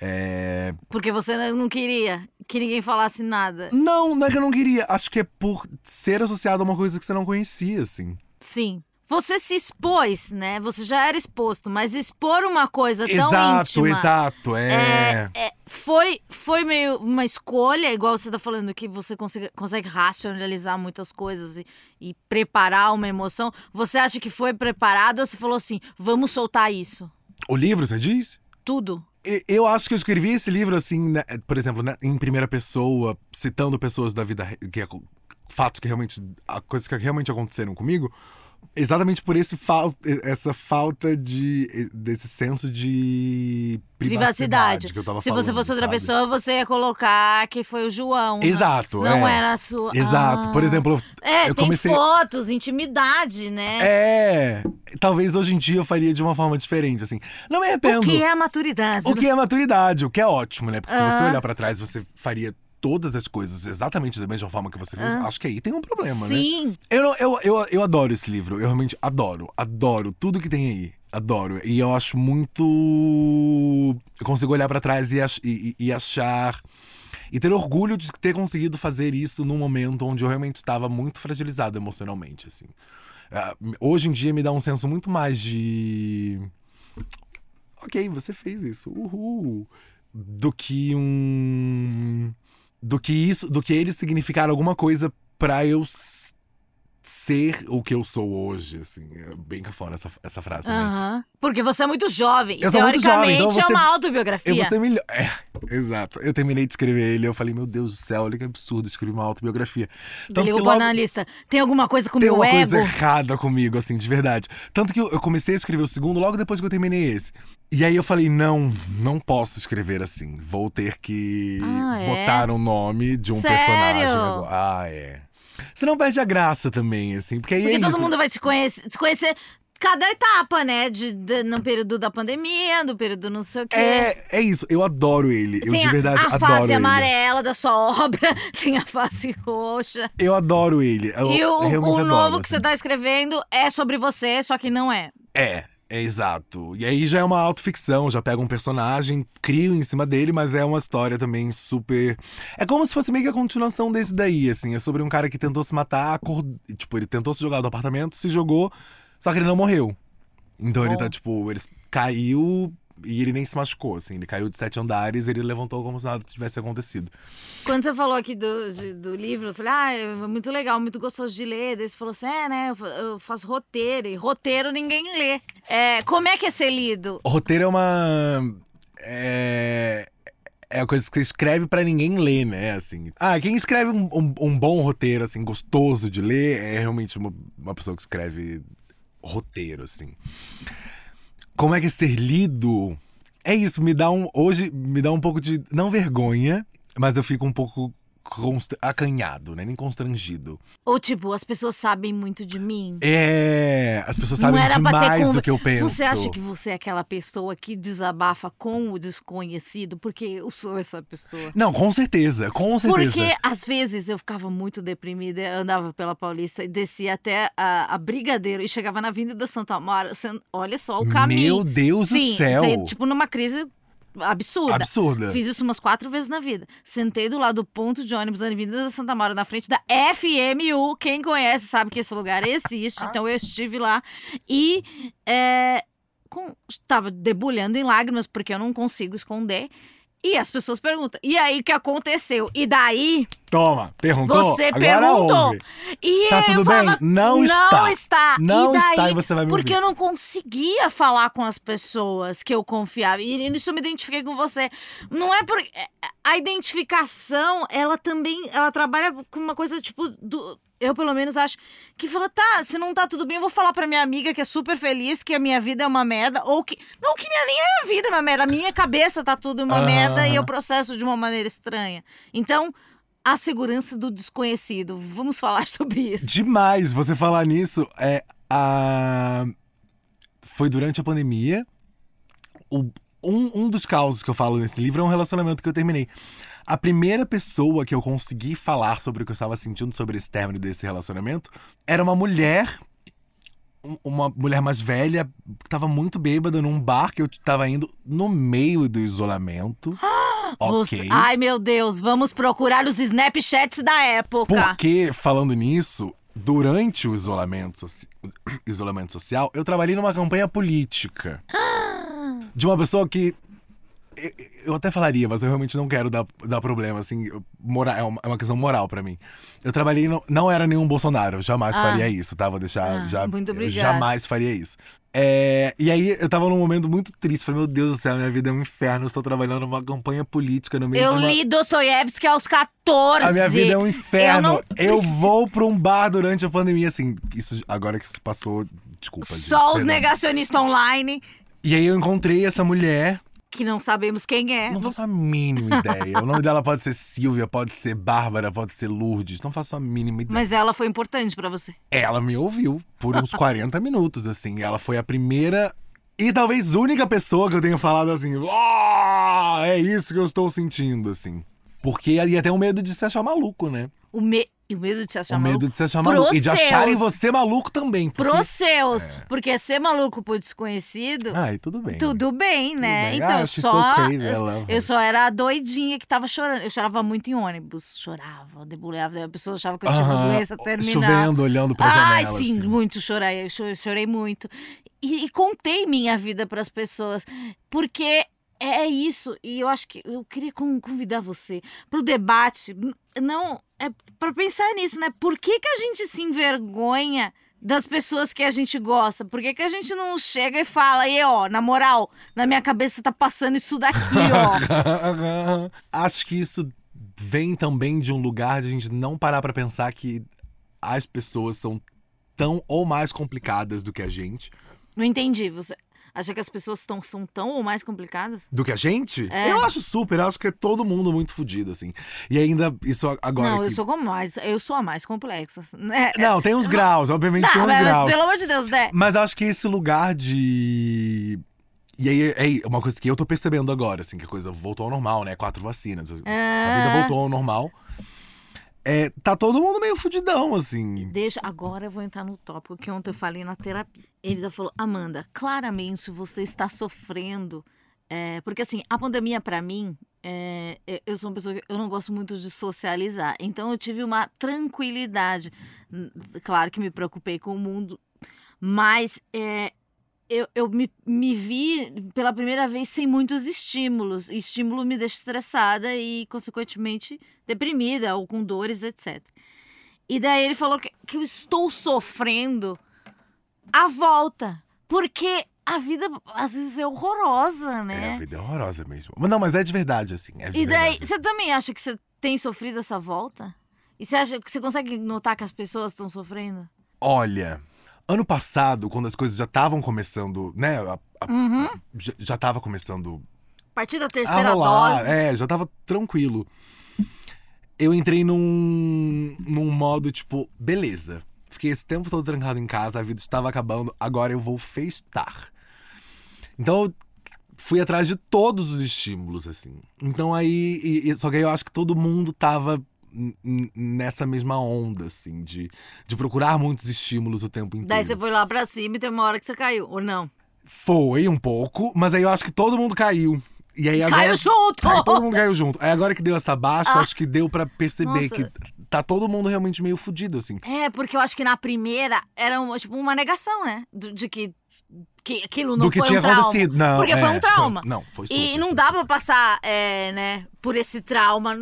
É... Porque você não queria que ninguém falasse nada. Não, não é que eu não queria. Acho que é por ser associado a uma coisa que você não conhecia, assim. Sim. Você se expôs, né? Você já era exposto, mas expor uma coisa tão exato, íntima. exato. É. É, é, foi, foi meio uma escolha, igual você tá falando, que você consegue, consegue racionalizar muitas coisas e, e preparar uma emoção. Você acha que foi preparado ou você falou assim, vamos soltar isso? O livro, você diz? Tudo? E- Eu acho que eu escrevi esse livro, assim, né, por exemplo, né, em primeira pessoa, citando pessoas da vida que ac- fatos que realmente. coisas que realmente aconteceram comigo. Exatamente por esse fal essa falta de. desse senso de privacidade, Privacidade. Se falando. você fosse outra sabe? pessoa, você ia colocar que foi o João. né? Exato, Não é. era a sua. Exato. Ah. Por exemplo, É, eu tem comecei. fotos, intimidade, né? É. Talvez hoje em dia eu faria de uma forma diferente, assim. Não me arrependo. O que é a maturidade? O que é maturidade, o que é ótimo, né? Porque se você Ah. olhar pra trás, você faria todas as coisas exatamente da mesma forma que você fez. Ah. Acho que aí tem um problema, né? Sim. Eu, eu, eu, eu adoro esse livro. Eu realmente adoro. Adoro tudo que tem aí. Adoro. E eu acho muito. Eu consigo olhar pra trás e, ach- e- e- e achar. E ter orgulho de ter conseguido fazer isso num momento onde eu realmente estava muito fragilizado emocionalmente, assim. Ah, hoje em dia me dá um senso muito mais de. Ok, você fez isso. Uhul. Do que um. Do que isso. Do que ele significar alguma coisa pra eu ser o que eu sou hoje, assim. É bem cafona essa, essa frase, né? Aham. Porque você é muito jovem. Eu sou muito jovem, Teoricamente então é você- uma autobiografia. Eu vou ser melhor. É, exato. Eu terminei de escrever ele, eu falei, meu Deus do céu, olha que absurdo escrever uma autobiografia. Ligou que pra logo analista. Tem alguma coisa com o tem meu uma ego? coisa errada comigo, assim, de verdade. Tanto que eu, eu comecei a escrever o segundo logo depois que eu terminei esse. E aí eu falei, não, não posso escrever assim. Vou ter que Ah, é? botar o nome de um Sério? personagem agora. Ah, é. Senão perde a graça também, assim. Porque aí Porque é todo isso. mundo vai se conhecer, se conhecer cada etapa, né? De, de- no período da pandemia, no período não sei o quê. É, é isso. Eu adoro ele. Eu Tem de a- verdade a, adoro face ele. amarela da sua obra, tem a face roxa. Eu adoro ele. Eu e o, o adoro, novo que assim. você tá escrevendo é sobre você, só que não é. É, é exato. E aí já é uma autoficção, já pega um personagem, crio em cima dele, mas é uma história também super. É como se fosse meio que a continuação desse daí, assim. É sobre um cara que tentou se matar, acor- tipo, ele tentou se jogar do apartamento, se jogou, só que ele não morreu. Então ele Bom. tá, tipo, ele caiu e ele nem se machucou, assim. Ele caiu de sete andares ele levantou como se nada tivesse acontecido. Quando você falou aqui do, de- do livro, eu falei, ah, é muito legal, muito gostoso de ler. Daí você falou assim, é, né, eu fa- eu faço roteiro, e roteiro ninguém lê. É, como é que é ser lido? O roteiro é uma. É. É a coisa que você escreve pra ninguém ler, né? Assim. Ah, quem escreve um, um- um bom roteiro, assim, gostoso de ler, é realmente uma, uma pessoa que escreve roteiro, assim. Como é que é ser lido? É isso, me dá um. Hoje me dá um pouco de. Não vergonha, mas eu fico um pouco acanhado, né? Nem constrangido. Ou tipo, as pessoas sabem muito de mim? É. As pessoas sabem demais conver- do que eu penso. Você acha que você é aquela pessoa que desabafa com o desconhecido? Porque eu sou essa pessoa. Não, com certeza, com certeza. Porque às vezes eu ficava muito deprimida, andava pela Paulista e descia até a, a Brigadeiro e chegava na Avenida Santa Amaro. Olha só o caminho. Meu Deus Sim, do céu. aí, tipo numa crise absurda. Absurda. Fiz isso umas quatro vezes na vida. Sentei do lado do ponto de ônibus da Avenida da Santa Amaro, na frente da FMU. Quem conhece sabe que esse lugar existe. Então eu estive lá e é, com- estava debulhando em lágrimas, porque eu não consigo esconder. E as pessoas perguntam: e aí o que aconteceu? E daí Toma, perguntou? você Agora perguntou. ouve. E Tá eu tudo falava, bem? Não está. Não está. Não e daí, está e você vai me Porque ouvir. eu não conseguia falar com as pessoas que eu confiava. E nisso eu me identifiquei com você. Não é porque. A identificação, ela também. Ela trabalha com uma coisa tipo. Do, eu, pelo menos, acho que fala, tá, se não tá tudo bem, eu vou falar pra minha amiga que é super feliz, que a minha vida é uma merda, ou que. Não, que minha, nem a minha vida é uma merda, a minha cabeça tá tudo uma merda e eu processo de uma maneira estranha. Então, a segurança do desconhecido. Vamos falar sobre isso. Demais você falar nisso. É, a... Foi durante a pandemia. O- um, um dos causos que eu falo nesse livro é um relacionamento que eu terminei. A primeira pessoa que eu consegui falar sobre o que eu estava sentindo sobre esse término desse relacionamento era uma mulher. um- Uma mulher mais velha, que estava muito bêbada num bar que eu estava indo no meio do isolamento. Ok. Ai, meu Deus, vamos procurar os Snapchats da época. Porque, falando nisso, durante o isolamento, soci- isolamento social, eu trabalhei numa campanha política. De uma pessoa que. Eu- Eu até falaria, mas eu realmente não quero dar, dar problema, assim. eu- Mora, é, uma, é uma questão moral pra mim. Eu trabalhei. No, não era nenhum Bolsonaro, eu jamais Ah. faria isso, tá? Vou deixar. Ah, já, muito eu obrigada. jamais faria isso. É, e aí eu tava num momento muito triste. Falei, meu Deus do céu, minha vida é um inferno. Eu estou trabalhando numa campanha política no meio Eu de uma... li Dostoiévski aos 14. A minha vida é um inferno. não Eu, preciso- vou pra um bar durante a pandemia, assim. Isso, agora que isso passou, desculpa. gente, Só os perdão. negacionistas online, E aí eu encontrei essa mulher. Que não sabemos quem é. Não faço a mínima ideia. O nome dela pode ser Silvia, pode ser Bárbara, pode ser Lourdes. Não faço a mínima ideia. Mas ela foi importante pra você. Ela me ouviu por uns 40 minutos, assim. Ela foi a primeira e talvez única pessoa que eu tenho falado assim: "Ah, é isso que eu estou sentindo, assim. Porque aí até o medo de se achar maluco, né? O, me... e o medo de se achar o maluco. medo de se achar Pros maluco. E de acharem você maluco também. Porque... Pros seus. Porque ser maluco por desconhecido. Ai, tudo bem. Tudo bem, né? bem. Então, Ah, eu só. crazy, eu her. só era a doidinha que tava chorando. Eu chorava muito em ônibus. Chorava, debulhava. A pessoa achava que eu tinha uma doença terminal. Chovendo, olhando pra Ai, janela. sim, assim. muito chorei. Eu cho- chorei muito. E, e contei minha vida pras pessoas. Porque é isso. E eu acho que eu queria con- convidar você pro debate. N- Não, é pra pensar nisso, né? Por que, que a gente se envergonha das pessoas que a gente gosta? Por que, que a gente não chega e fala, e ó, na moral, na minha cabeça tá passando isso daqui, ó. Acho que isso vem também de um lugar de a gente não parar pra pensar que as pessoas são tão ou mais complicadas do que a gente. não entendi. Você acha que as pessoas tão, são tão ou mais complicadas? Do que a gente? É. Eu acho super, acho que é todo mundo muito fodido, assim. E ainda, isso agora. não, que... eu sou como mais, eu sou a mais complexa. Né? Não, tem uns graus, obviamente Não, tem uns mas, graus. pelo amor de Deus, né? Mas acho que esse lugar de. E aí é uma coisa que eu tô percebendo agora, assim, que a coisa voltou ao normal, né? Quatro vacinas. A vida É. voltou ao normal. É, tá todo mundo meio fudidão, assim. Deixa, agora eu vou entrar no tópico que ontem eu falei na terapia. Ele já falou, Amanda, claramente você está sofrendo. é, porque assim, a pandemia pra mim, é, eu- sou uma pessoa que eu não gosto muito de socializar. Então eu tive uma tranquilidade. Claro que me preocupei com o mundo, mas é, eu, eu me, me vi pela primeira vez sem muitos estímulos. E estímulo me deixa estressada e, consequentemente, deprimida ou com dores, etc. E daí ele falou que, que eu estou sofrendo a volta. Porque a vida, às vezes, é horrorosa, É, a né? vida é horrorosa mesmo. Mas não, mas é de verdade, assim. É de e daí, verdade. você também acha que você tem sofrido essa volta? E você acha que você consegue notar que as pessoas estão sofrendo? Olha, ano passado, quando as coisas já estavam começando, né? a- a- Uhum. já, já tava começando A partir da terceira rolar. dose. É, já tava tranquilo. Eu entrei num, num modo, tipo, beleza. Fiquei esse tempo todo trancado em casa, a vida estava acabando, agora eu vou festar. Então, eu fui atrás de todos os estímulos, assim. Então aí. e- e- só que aí eu acho que todo mundo tava nessa mesma onda, assim, de, de procurar muitos estímulos o tempo inteiro. Daí você foi lá pra cima e tem uma hora que você caiu, ou não? Foi um pouco, mas aí eu acho que todo mundo caiu. E aí agora. Caiu junto! Aí todo mundo caiu junto. Aí agora que deu essa baixa, Ah. acho que deu pra perceber Nossa. que tá todo mundo realmente meio fudido, assim. É, porque eu acho que na primeira era uma, tipo, uma negação, né? De que, que aquilo não do que foi tinha um trauma. acontecido. Não, Porque foi é, um trauma. não, foi E super. não dá pra passar, é, né, por esse trauma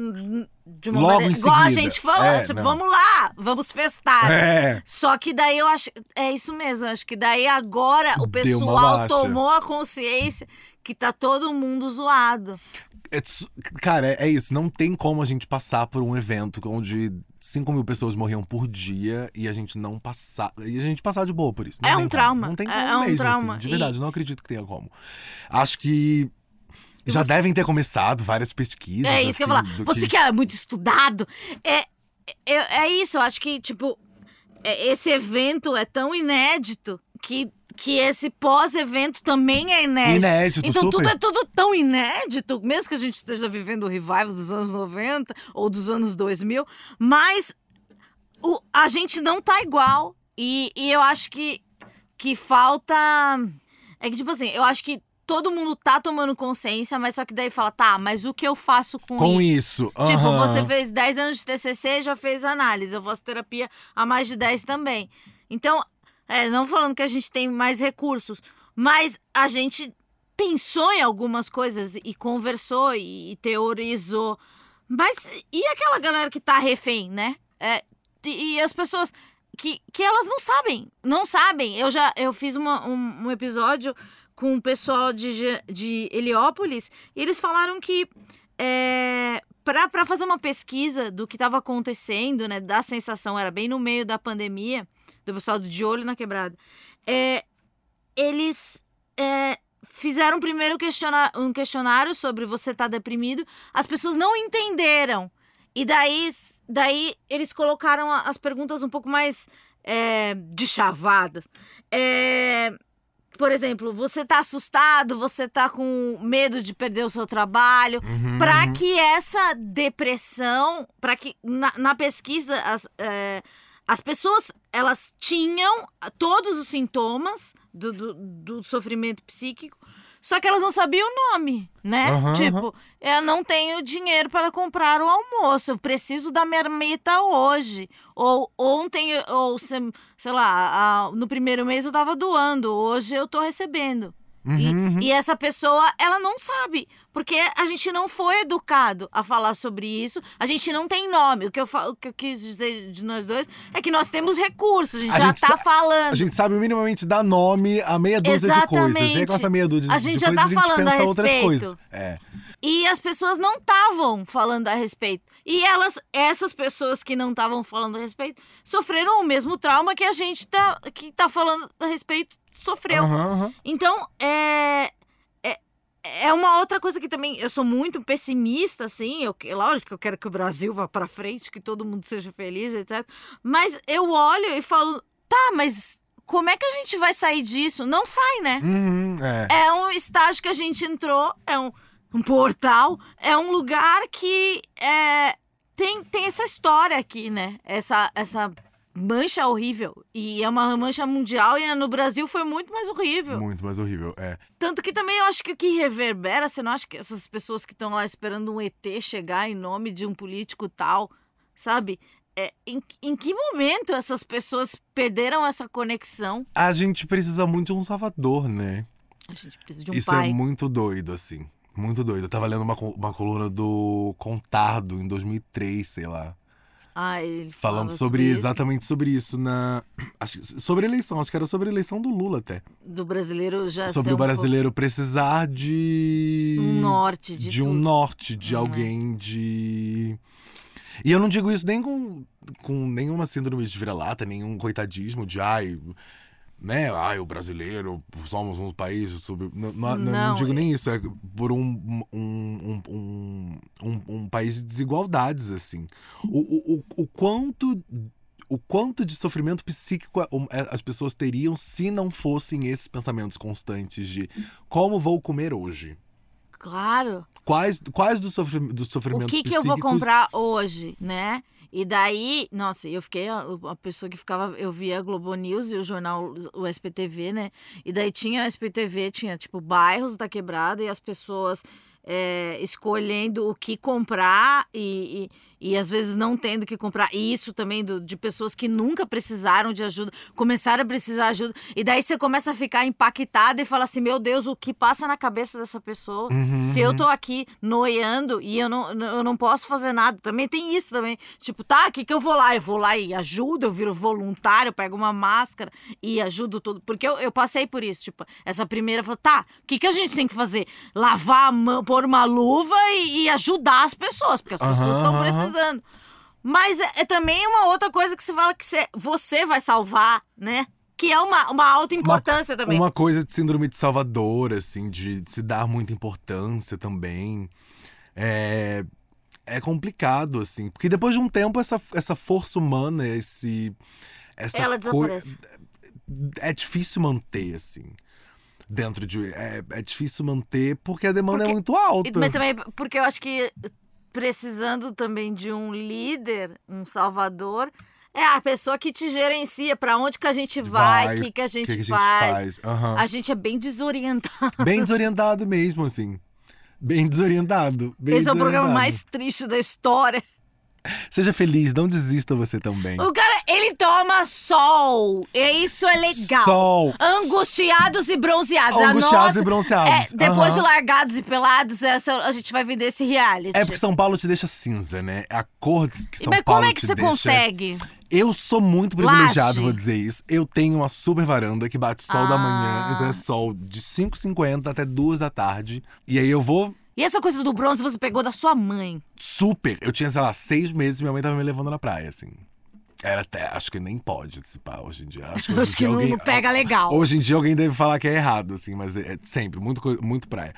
de uma Logo maneira. em Igual a gente falou, É, tipo, não. vamos lá, vamos festar. É. Só que daí eu acho. É isso mesmo, acho que daí agora o pessoal tomou a consciência que tá todo mundo zoado. É cara, é, é isso. Não tem como a gente passar por um evento onde 5 mil pessoas morriam por dia e a gente não passar. E a gente passar de boa por isso. Não É um como. trauma. Não tem É- como é um mesmo, trauma. assim. De E- verdade, não acredito que tenha como. Acho que. Já você- devem ter começado várias pesquisas. É isso que eu ia assim, falar. Você que... é muito estudado, é, é, é isso. Eu acho que, tipo, é- esse evento é tão inédito que, que esse pós-evento também é inédito. Inédito, então super. tudo é tudo tão inédito, mesmo que a gente esteja vivendo o revival dos anos 90 ou dos anos 2000, mas o, a gente não tá igual. E, e eu acho que, que falta. É que, tipo assim, eu acho que todo mundo tá tomando consciência, mas só que daí fala, tá, mas o que eu faço com, Com isso? isso. Tipo, você fez 10 anos de TCC, já fez análise. Eu faço terapia há mais de 10 também. Então, é, não falando que a gente tem mais recursos, mas a gente pensou em algumas coisas e conversou e, e teorizou. Mas e aquela galera que tá refém, né? É, e, e as pessoas que, que elas não sabem. Não sabem. Eu já eu fiz uma, um, um episódio com o pessoal de, de Heliópolis e eles falaram que é, para fazer uma pesquisa do que estava acontecendo, né, da sensação, era bem no meio da pandemia, do pessoal De Olho na Quebrada, é, eles é, fizeram primeiro um questionário sobre você estar deprimido, as pessoas não entenderam. E daí, daí eles colocaram as perguntas um pouco mais é, de chavadas. É, por exemplo, você tá assustado, você tá com medo de perder o seu trabalho, Uhum, para uhum. que essa depressão, para que na, na pesquisa as, é, as pessoas elas tinham todos os sintomas do, do, do sofrimento psíquico, só que elas não sabiam o nome, né? Aham, tipo, eu não tenho dinheiro para comprar o almoço, eu preciso da marmita hoje. Ou ontem, ou se- sei lá, no primeiro mês eu tava doando, hoje eu tô recebendo. E- Uhum, E, essa pessoa, ela não sabe, porque a gente não foi educado a falar sobre isso, a gente não tem nome. O que eu, fa- o que eu quis dizer de nós dois é que nós temos recursos, a gente A já gente tá falando. A gente sabe minimamente dar nome a meia dúzia de coisas. E aí com essa meia dúzia A de gente já coisas tá a gente falando a outras respeito. coisas. É. E as pessoas não estavam falando a respeito. E elas, essas pessoas que não estavam falando a respeito, sofreram o mesmo trauma que a gente tá, que tá falando a respeito sofreu. Aham, aham. Então, é, é. Uma outra coisa que também eu sou muito pessimista, assim. Eu, lógico que eu quero que o Brasil vá pra frente, que todo mundo seja feliz, etc. Mas eu olho e falo, tá, mas como é que a gente vai sair disso? Não sai, né? Uhum, é. É um estágio que a gente entrou, é um, um portal, é um lugar que é, tem, tem essa história aqui, né? Essa, essa mancha horrível. E é uma mancha mundial e no Brasil foi muito mais horrível. Muito mais horrível. É. Tanto que também eu acho que o que reverbera, você não acha que essas pessoas que estão lá esperando um ET chegar em nome de um político tal, sabe? É, em, em que momento essas pessoas perderam essa conexão? A gente precisa muito de um salvador, né? A gente precisa de um Isso pai. é muito doido, assim. Muito doido. Eu tava lendo uma, uma coluna do Contardo em 2003, sei lá. Ah, ele falava sobre, isso. exatamente sobre isso na. acho sobre eleição, acho que era sobre a eleição do Lula até. do brasileiro já sobre o um brasileiro precisar de. pouco um norte de, de um tudo. norte, de é? alguém de. E eu não digo isso nem com, com nenhuma síndrome de vira-lata, nenhum coitadismo de ai, né? Ai, o brasileiro, somos um país sobre. Não, não, não, Não, digo nem isso, é por um, um, um, um, um, país de desigualdades, assim. O, o, o, o quanto. O quanto de sofrimento psíquico é, as pessoas teriam se não fossem esses pensamentos constantes de como vou comer hoje? Claro. Quais, quais dos, sofri dos O sofrimentos que, que eu vou comprar hoje, né? E daí, nossa, eu fiquei a, a pessoa que ficava, eu via a Globo News e o jornal, o SPTV, né? E daí tinha a SPTV, tinha tipo bairros da quebrada e as pessoas é, escolhendo o que comprar e, e, e às vezes não tendo que comprar. E isso também do- de pessoas que nunca precisaram de ajuda, começaram a precisar de ajuda. E daí você começa a ficar impactada e fala assim: meu Deus, o que passa na cabeça dessa pessoa? Uhum, Se eu uhum. tô aqui noiando e eu não, eu não posso fazer nada, também tem isso também. Tipo, tá, o que, que eu vou lá? Eu vou lá e ajudo, eu viro voluntário, eu pego uma máscara e ajudo tudo. Porque eu, eu passei por isso. Tipo, essa primeira falou, tá, o que, que a gente tem que fazer? Lavar a mão, pôr uma luva e, e ajudar as pessoas, porque as Aham, pessoas estão aham. Precisando. Mas é, é também uma outra coisa que você fala que você, você vai salvar, né? Que é uma, uma alta importância também. Uma coisa de síndrome de Salvador, assim, de, de se dar muita importância também. É, é complicado, assim. Porque depois de um tempo, essa, essa força humana, esse. Essa Ela desaparece. É difícil manter, assim. Dentro de. É, é difícil manter porque a demanda Porque- é muito alta. Mas também porque eu acho que precisando também de um líder, um salvador, é a pessoa que te gerencia para onde que a gente vai, o que, que a gente, que, que a gente faz. faz? Aham. A gente é bem desorientado. Bem desorientado mesmo, assim. Bem desorientado. Bem Esse é o programa desorientado. mais triste da história. Seja feliz, não desista você também. O cara, ele toma sol. E isso é legal. Sol. Angustiados e bronzeados. Angustiados nossa- e bronzeados. É, depois de Aham. largados e pelados, essa, a gente vai vender esse reality. É porque São Paulo te deixa cinza, né? A cor que São Mas Paulo como é que você deixa... consegue? Eu sou muito privilegiado, Laje. vou dizer isso. Eu tenho uma super varanda que bate sol da manhã. Ah. Então é sol de 5h50 até 2 da tarde. E aí eu vou E essa coisa do bronze você pegou da sua mãe. super. Eu tinha, sei lá, seis meses e minha mãe tava me levando na praia, assim. Era até. Acho que nem pode se pá hoje em dia. Acho que, hoje Acho que dia não, alguém, pega legal. Hoje em dia alguém deve falar que é errado, assim, mas é, é sempre, muito, muito praia.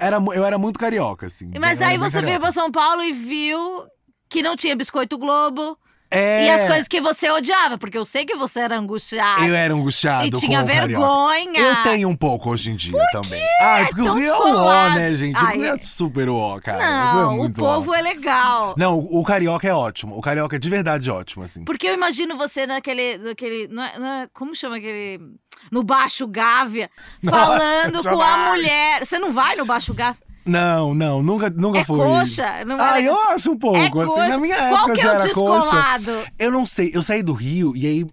Era, eu era muito carioca, assim. Mas daí você veio carioca. pra São Paulo e viu que não tinha biscoito Globo. É, E as coisas que você odiava, porque eu sei que você era angustiado. Eu era angustiado. E tinha o carioca. vergonha. Eu tenho um pouco hoje em dia também. Ah, porque tão o Rio é o ó, né, gente? O Ai, Rio é é- super ó, cara. o Rio é Não, o muito ó. povo é legal. Não, o o carioca é ótimo. O carioca é de verdade ótimo, assim. Porque eu imagino você naquele. naquele não é- não é- como chama aquele. No Baixo Gávea, Nossa, falando com a mulher. Você não vai no Baixo Gávea? Não, não, nunca, nunca É fui. coxa? Não ah, legal? eu acho um pouco. É assim, coxa. na minha Qual época que já é o era coxa. descolado? Eu não sei, eu saí do Rio e aí.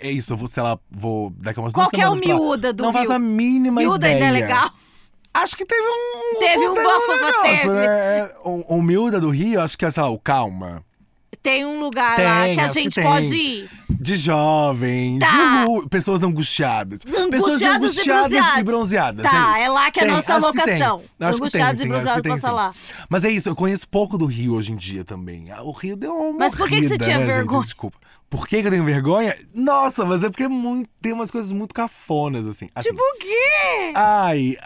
É isso, eu vou, sei lá, vou daqui a umas Qual duas que é o semanas lá. miúda do Não Rio? faço a mínima Miúda ideia. ainda é legal? Acho que teve um. Teve um bafafá, negócio, teve. Né? O, o miúda do Rio, acho que é, sei lá, o Calma. Tem um lugar lá Tem, que a que gente tem. pode ir. De jovens, Tá. pessoas angustiadas. pessoas Angustiados e angustiadas bronzeados. e bronzeadas. Tá, é, é lá que é a Tem, nossa acho que tem. locação. Acho Angustiados tem, e bronzeados tem, passa lá. Mas é isso, eu conheço pouco do Rio hoje em dia também. Ah, O Rio deu uma Mas por que que você tinha né, gente? vergonha? Desculpa. Por que, eu tenho vergonha? Nossa, mas é porque é muito- tem umas coisas muito cafonas, assim. Assim, Tipo o quê? Ai,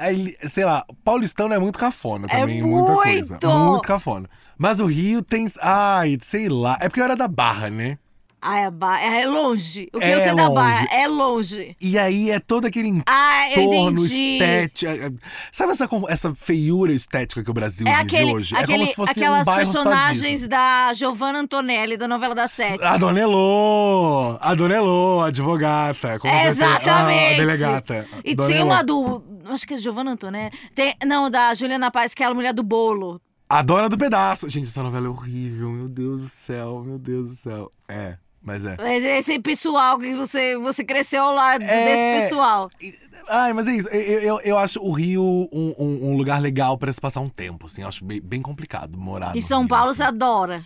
sei lá, paulistano é muito cafona É também, muita coisa. muito! Muito cafona. Mas o Rio tem. Ai, sei lá. É porque eu era da Barra, né? Ah, é, ba... é longe. O que É eu sei da longe. Barra é longe. E aí é todo aquele Ah, eu entorno entendi. estético. Sabe essa, essa feiura estética que o Brasil É vive aquele, hoje? é aquele, como se fosse aquelas um personagens disso. da Giovanna Antonelli, da novela das sete. A Dona Elô! A Dona Elô, advogata. É, exatamente. Ah, a delegata. E Dona tinha Elô. uma do. Acho que é Giovanna Antonelli. Tem, não, da Juliana Paz, que é a mulher do bolo. A Dona do Pedaço. Gente, essa novela é horrível. Meu Deus do céu, meu Deus do céu. É, mas é. Mas esse pessoal que você, você cresceu ao lado É. desse pessoal. Ai, mas é isso. Eu, eu, eu acho o Rio um, um- um lugar legal pra se passar um tempo, assim. Eu acho bem, bem complicado morar no São Rio, Paulo assim. você adora.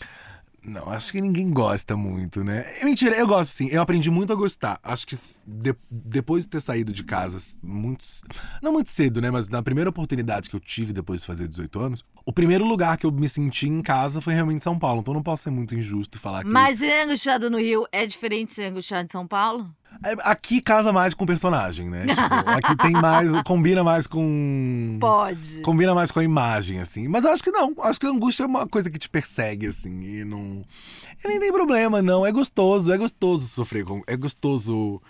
Não, acho que ninguém gosta muito, né? É Mentira, eu gosto sim. Eu aprendi muito a gostar. Acho que de- depois de ter saído de casa muito. Não muito cedo, né? Mas na primeira oportunidade que eu tive depois de fazer 18 anos, o primeiro lugar que eu me senti em casa foi realmente São Paulo. Então não posso ser muito injusto e falar que. Mas ser angustiado no Rio é diferente de ser angustiado em São Paulo? É, Aqui casa mais com o personagem, né? Tipo, aqui tem mais. combina mais com. Pode. Combina mais com a imagem, assim. Mas eu acho que não. Acho que a angústia é uma coisa que te persegue, assim. E não. E nem tem problema, não. É gostoso, é gostoso sofrer com. É gostoso.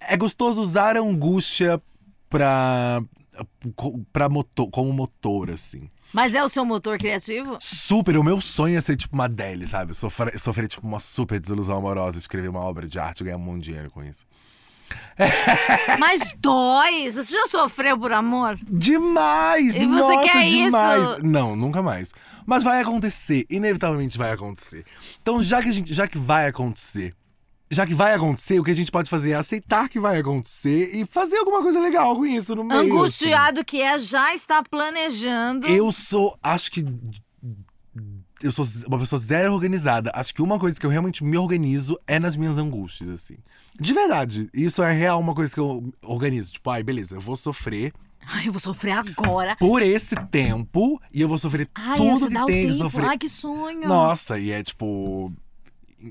É gostoso usar a angústia pra. pra motor, como motor, assim. Mas é o seu motor criativo? Super, o meu sonho é ser tipo uma Adele, sabe? Sofrer, sofrer tipo uma super desilusão amorosa, escrever uma obra de arte e ganhar um monte de dinheiro com isso. Mas dói! Você já sofreu por amor? Demais! E você Nossa, quer demais! isso? Não, nunca mais. Mas vai acontecer, inevitavelmente vai acontecer. Então, já que, a gente, já que vai acontecer, já que vai acontecer, o que a gente pode fazer é aceitar que vai acontecer e fazer alguma coisa legal com isso no meio. assim. Angustiado que é, já está planejando. Eu sou, acho que. Eu sou uma pessoa zero organizada. Acho que uma coisa que eu realmente me organizo é nas minhas angústias, assim. De verdade. Isso é real uma coisa que eu organizo. Tipo, ai, beleza, eu vou sofrer Ai, eu vou sofrer agora. por esse tempo e eu vou sofrer Ai, tudo você que tem que sofrer. Ai, que sonho. Nossa, e é tipo.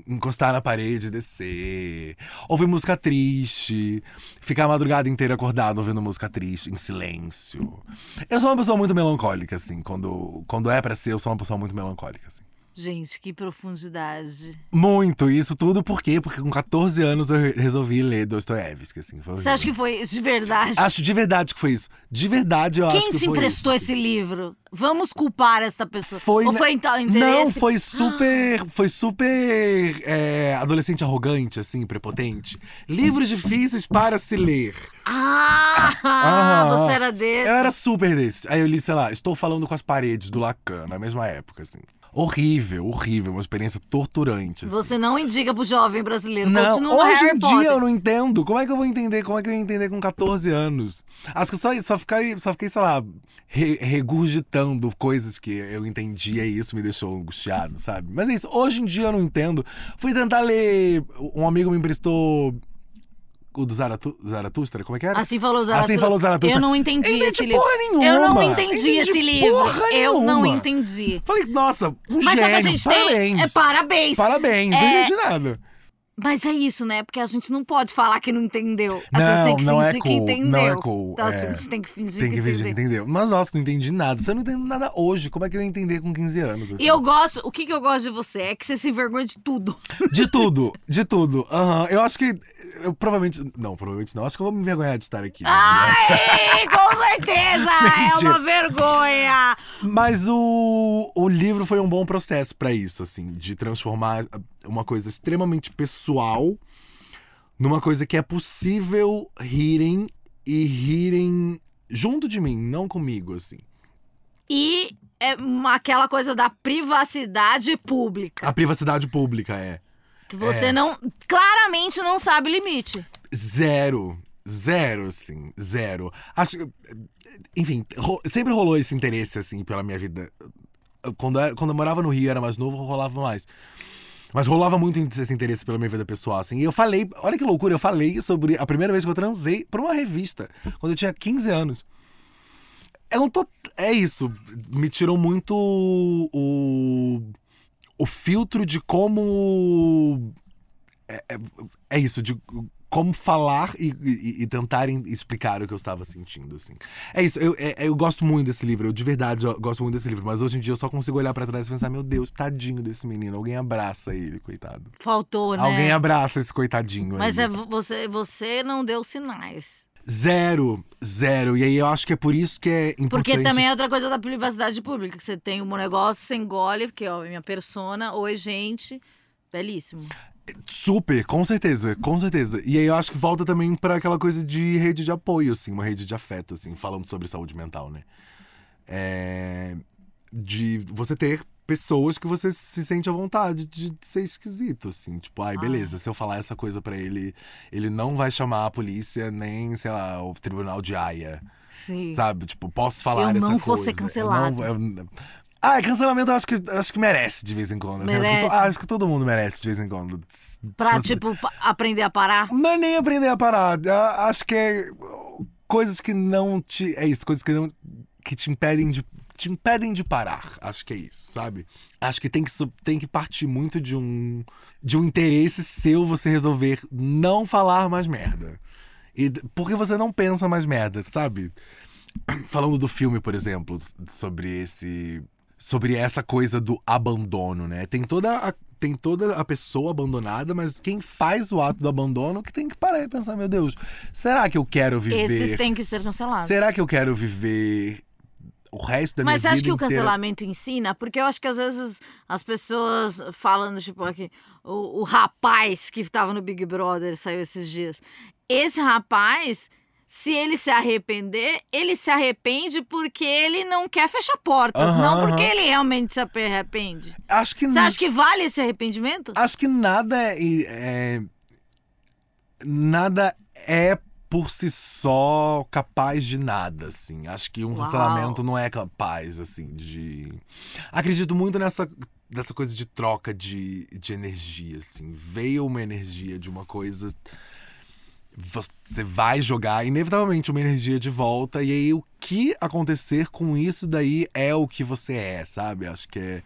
Encostar na parede descer. Ouvir música triste. Ficar a madrugada inteira acordado ouvindo música triste, em silêncio. Eu sou uma pessoa muito melancólica, assim. Quando, quando é pra ser, eu sou uma pessoa muito melancólica, assim. Gente, que profundidade. Muito. Isso tudo por quê? Porque com 14 anos eu re- resolvi ler Dostoiévski, assim. Foi Você acha que foi de verdade? Acho de verdade que foi isso. De verdade, eu acho Quem que te foi emprestou isso, esse livro? Vamos culpar esta pessoa. Foi Ou foi então Não, interesse? foi super. Foi super. é, adolescente arrogante, assim, prepotente. Livros difíceis para se ler. Ah, Aham. você era desse. Eu era super desse. Aí eu li, sei lá, Estou Falando com as Paredes, do Lacan, na mesma época, assim. Horrível, horrível, uma experiência torturante. assim. Você não indica pro jovem brasileiro. Não, Continua hoje em Potter. dia eu não entendo. Como é que eu vou entender? Como é que eu ia entender com 14 anos? Acho que eu só, só, fiquei, só fiquei, sei lá, re- regurgitando coisas que eu entendia e isso me deixou angustiado, sabe? Mas é isso, hoje em dia eu não entendo. Fui tentar ler. Um amigo me emprestou o do Zaratu, Zaratustra, como é que era? Assim falou Zaratustra. Assim falou Zaratustra. Eu não entendi Entendi esse livro. porra nenhuma. Eu não entendi, Entendi esse livro. porra eu não nenhuma. entendi. Falei, nossa, um Mas só que a gente parabéns. tem. É parabéns. Parabéns, não É- entendi nada. Mas é isso, né? Porque a gente não pode falar que não entendeu. A Não, gente tem que não é fingir que cool, entendeu. não é cool, Então, é. a gente tem que fingir Tem que, que ver, entendeu. entendeu? Mas nossa, não entendi nada. Você não entende nada hoje. Como é que eu ia entender com 15 anos? assim? E eu gosto, o que, que eu gosto de você é que você se envergonha de tudo. De tudo, de tudo. Aham. Eu acho que. Eu provavelmente. Não, provavelmente não. Acho que eu vou me envergonhar de estar aqui. né? Ai, com certeza! é uma vergonha! Mas o, o livro foi um bom processo pra isso, assim, de transformar uma coisa extremamente pessoal numa coisa que é possível rirem e rirem junto de mim, não comigo, assim. E é uma- aquela coisa da privacidade pública. A privacidade pública é Que você É. não. Claramente não sabe limite. zero. Zero, assim, zero. Acho que. Enfim, ro- sempre rolou esse interesse, assim, pela minha vida. Quando eu, quando eu morava no Rio, era mais novo, rolava mais. Mas rolava muito esse interesse pela minha vida pessoal, assim. E eu falei, olha que loucura, eu falei sobre a primeira vez que eu transei pra uma revista, quando eu tinha 15 anos. Eu não tô. É isso. Me tirou muito o. O filtro de como. É, é- é isso, de como falar e, e, e explicar o que eu estava sentindo, assim. É isso, eu, é- eu gosto muito desse livro, eu de verdade eu gosto muito desse livro, mas hoje em dia eu só consigo olhar pra trás e pensar, meu Deus, tadinho desse menino, alguém abraça ele, coitado. Faltou, né? Alguém abraça esse coitadinho Mas aí. é, vo- você, você não deu sinais. Zero, zero. E aí eu acho que é por isso que é importante. Porque também é outra coisa da privacidade pública, que você tem um negócio, você engole, porque, ó, minha persona, oi, gente, belíssimo. Super, com certeza, com certeza. E aí eu acho que volta também pra aquela coisa de rede de apoio, assim, uma rede de afeto, assim, falando sobre saúde mental, né? É... De você ter pessoas que você se sente à vontade de ser esquisito, assim. Tipo, ai, Ah. beleza, se eu falar essa coisa pra ele, ele não vai chamar a polícia, nem, sei lá, o tribunal de Haia. Sim. Sabe? Tipo, posso falar Eu essa não coisa. vou ser Eu cancelado. não- eu- Ah, cancelamento eu acho que, eu acho que merece de vez em quando. assim. Acho, que, ah, acho que todo mundo merece de vez em quando. Pra, você- tipo, aprender a parar. Não é nem aprender a parar. Acho que é coisas que não te. É isso, coisas que não. que te impedem de. Te impedem de parar. Acho que é isso, sabe? Acho que tem que, tem que partir muito de um. de um interesse seu você resolver não falar mais merda. E, porque você não pensa mais merda, sabe? Falando do filme, por exemplo, sobre esse. Sobre essa coisa do abandono, né? Tem toda a, tem toda a pessoa abandonada, mas quem faz o ato do abandono que tem que parar e pensar, meu Deus, será que eu quero viver? Esses têm que ser cancelados. Será que eu quero viver o resto da Mas minha acha vida que o inteira? cancelamento ensina? Porque eu acho que às vezes as pessoas falando, tipo, aqui, o, o rapaz que tava no Big Brother saiu esses dias. Esse rapaz, se ele se arrepender, ele se arrepende porque ele não quer fechar portas, não porque ele realmente se arrepende. Acho que Você acha que vale esse arrependimento? Acho que nada é, é- Nada é por si só capaz de nada, assim. Acho que um Uau. cancelamento não é capaz, assim, de. Acredito muito nessa, nessa coisa de troca de, de energia, assim. Veio uma energia de uma coisa. Você vai jogar, inevitavelmente, uma energia de volta, e aí o que acontecer com isso daí é o que você é, sabe? Acho que é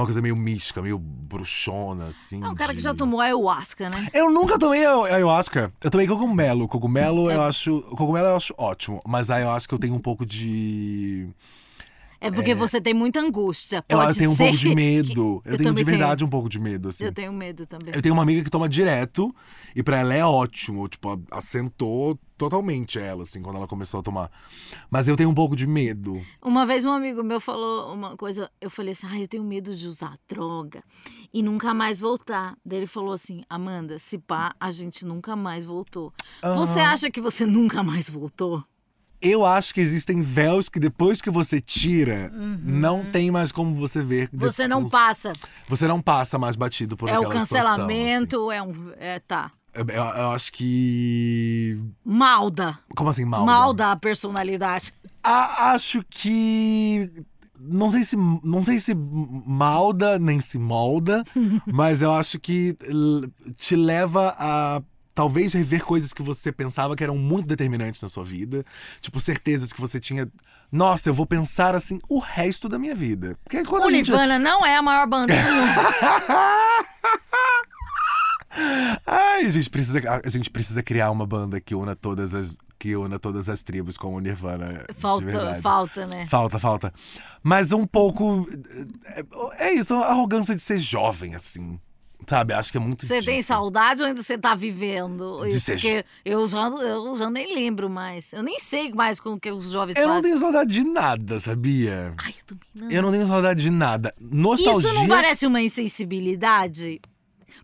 uma coisa meio mística, meio bruxona, assim. É um cara que de- já tomou ayahuasca, né? eu nunca tomei ayahuasca. Eu tomei cogumelo. Cogumelo É. eu acho. Cogumelo eu acho ótimo. Mas ayahuasca eu tenho um pouco de. É porque você tem muita angústia. Eu Pode tenho um pouco de que- medo. Eu, Eu tenho de também tenho. verdade um pouco de medo, assim. Eu tenho medo também. Eu tenho uma amiga que toma direto e pra ela é ótimo. Tipo, assentou totalmente ela, assim, quando ela começou a tomar. Mas eu tenho um pouco de medo. Uma vez um amigo meu falou uma coisa, eu falei assim, ah, eu tenho medo de usar droga e nunca mais voltar. Daí ele falou assim, Amanda, se pá, a gente nunca mais voltou. Você Aham. acha que você nunca mais voltou? Eu acho que existem véus que depois que você tira, não tem mais como você ver. Uhum. Você não passa. Você não passa mais batido por É o aquela situação, assim. cancelamento, é um. É, tá. Eu, eu- eu acho que. Malda. Como assim, mal? Malda a personalidade. A- acho que. Não sei se não sei se malda nem se molda, mas eu acho que te leva a talvez rever coisas que você pensava que eram muito determinantes na sua vida, tipo certezas que você tinha. Nossa, eu vou pensar assim o resto da minha vida. Porque quando O a gente Nirvana não é a maior banda do mundo. Ai, a gente precisa a gente precisa criar uma banda que una todas as que una todas as tribos como o Nirvana. Falta, falta, né? Falta, falta. Mas um pouco. É, é isso, a arrogância de ser jovem, assim. Sabe? Acho que é muito. Você tem saudade ou ainda você tá vivendo? De isso? ser Porque eu já, eu já nem lembro mais. Eu nem sei mais com o que os jovens Eu não fazem. tenho saudade de nada, sabia? Ai, eu também não. Eu não tenho saudade de nada. Nostalgia. Isso não parece uma insensibilidade?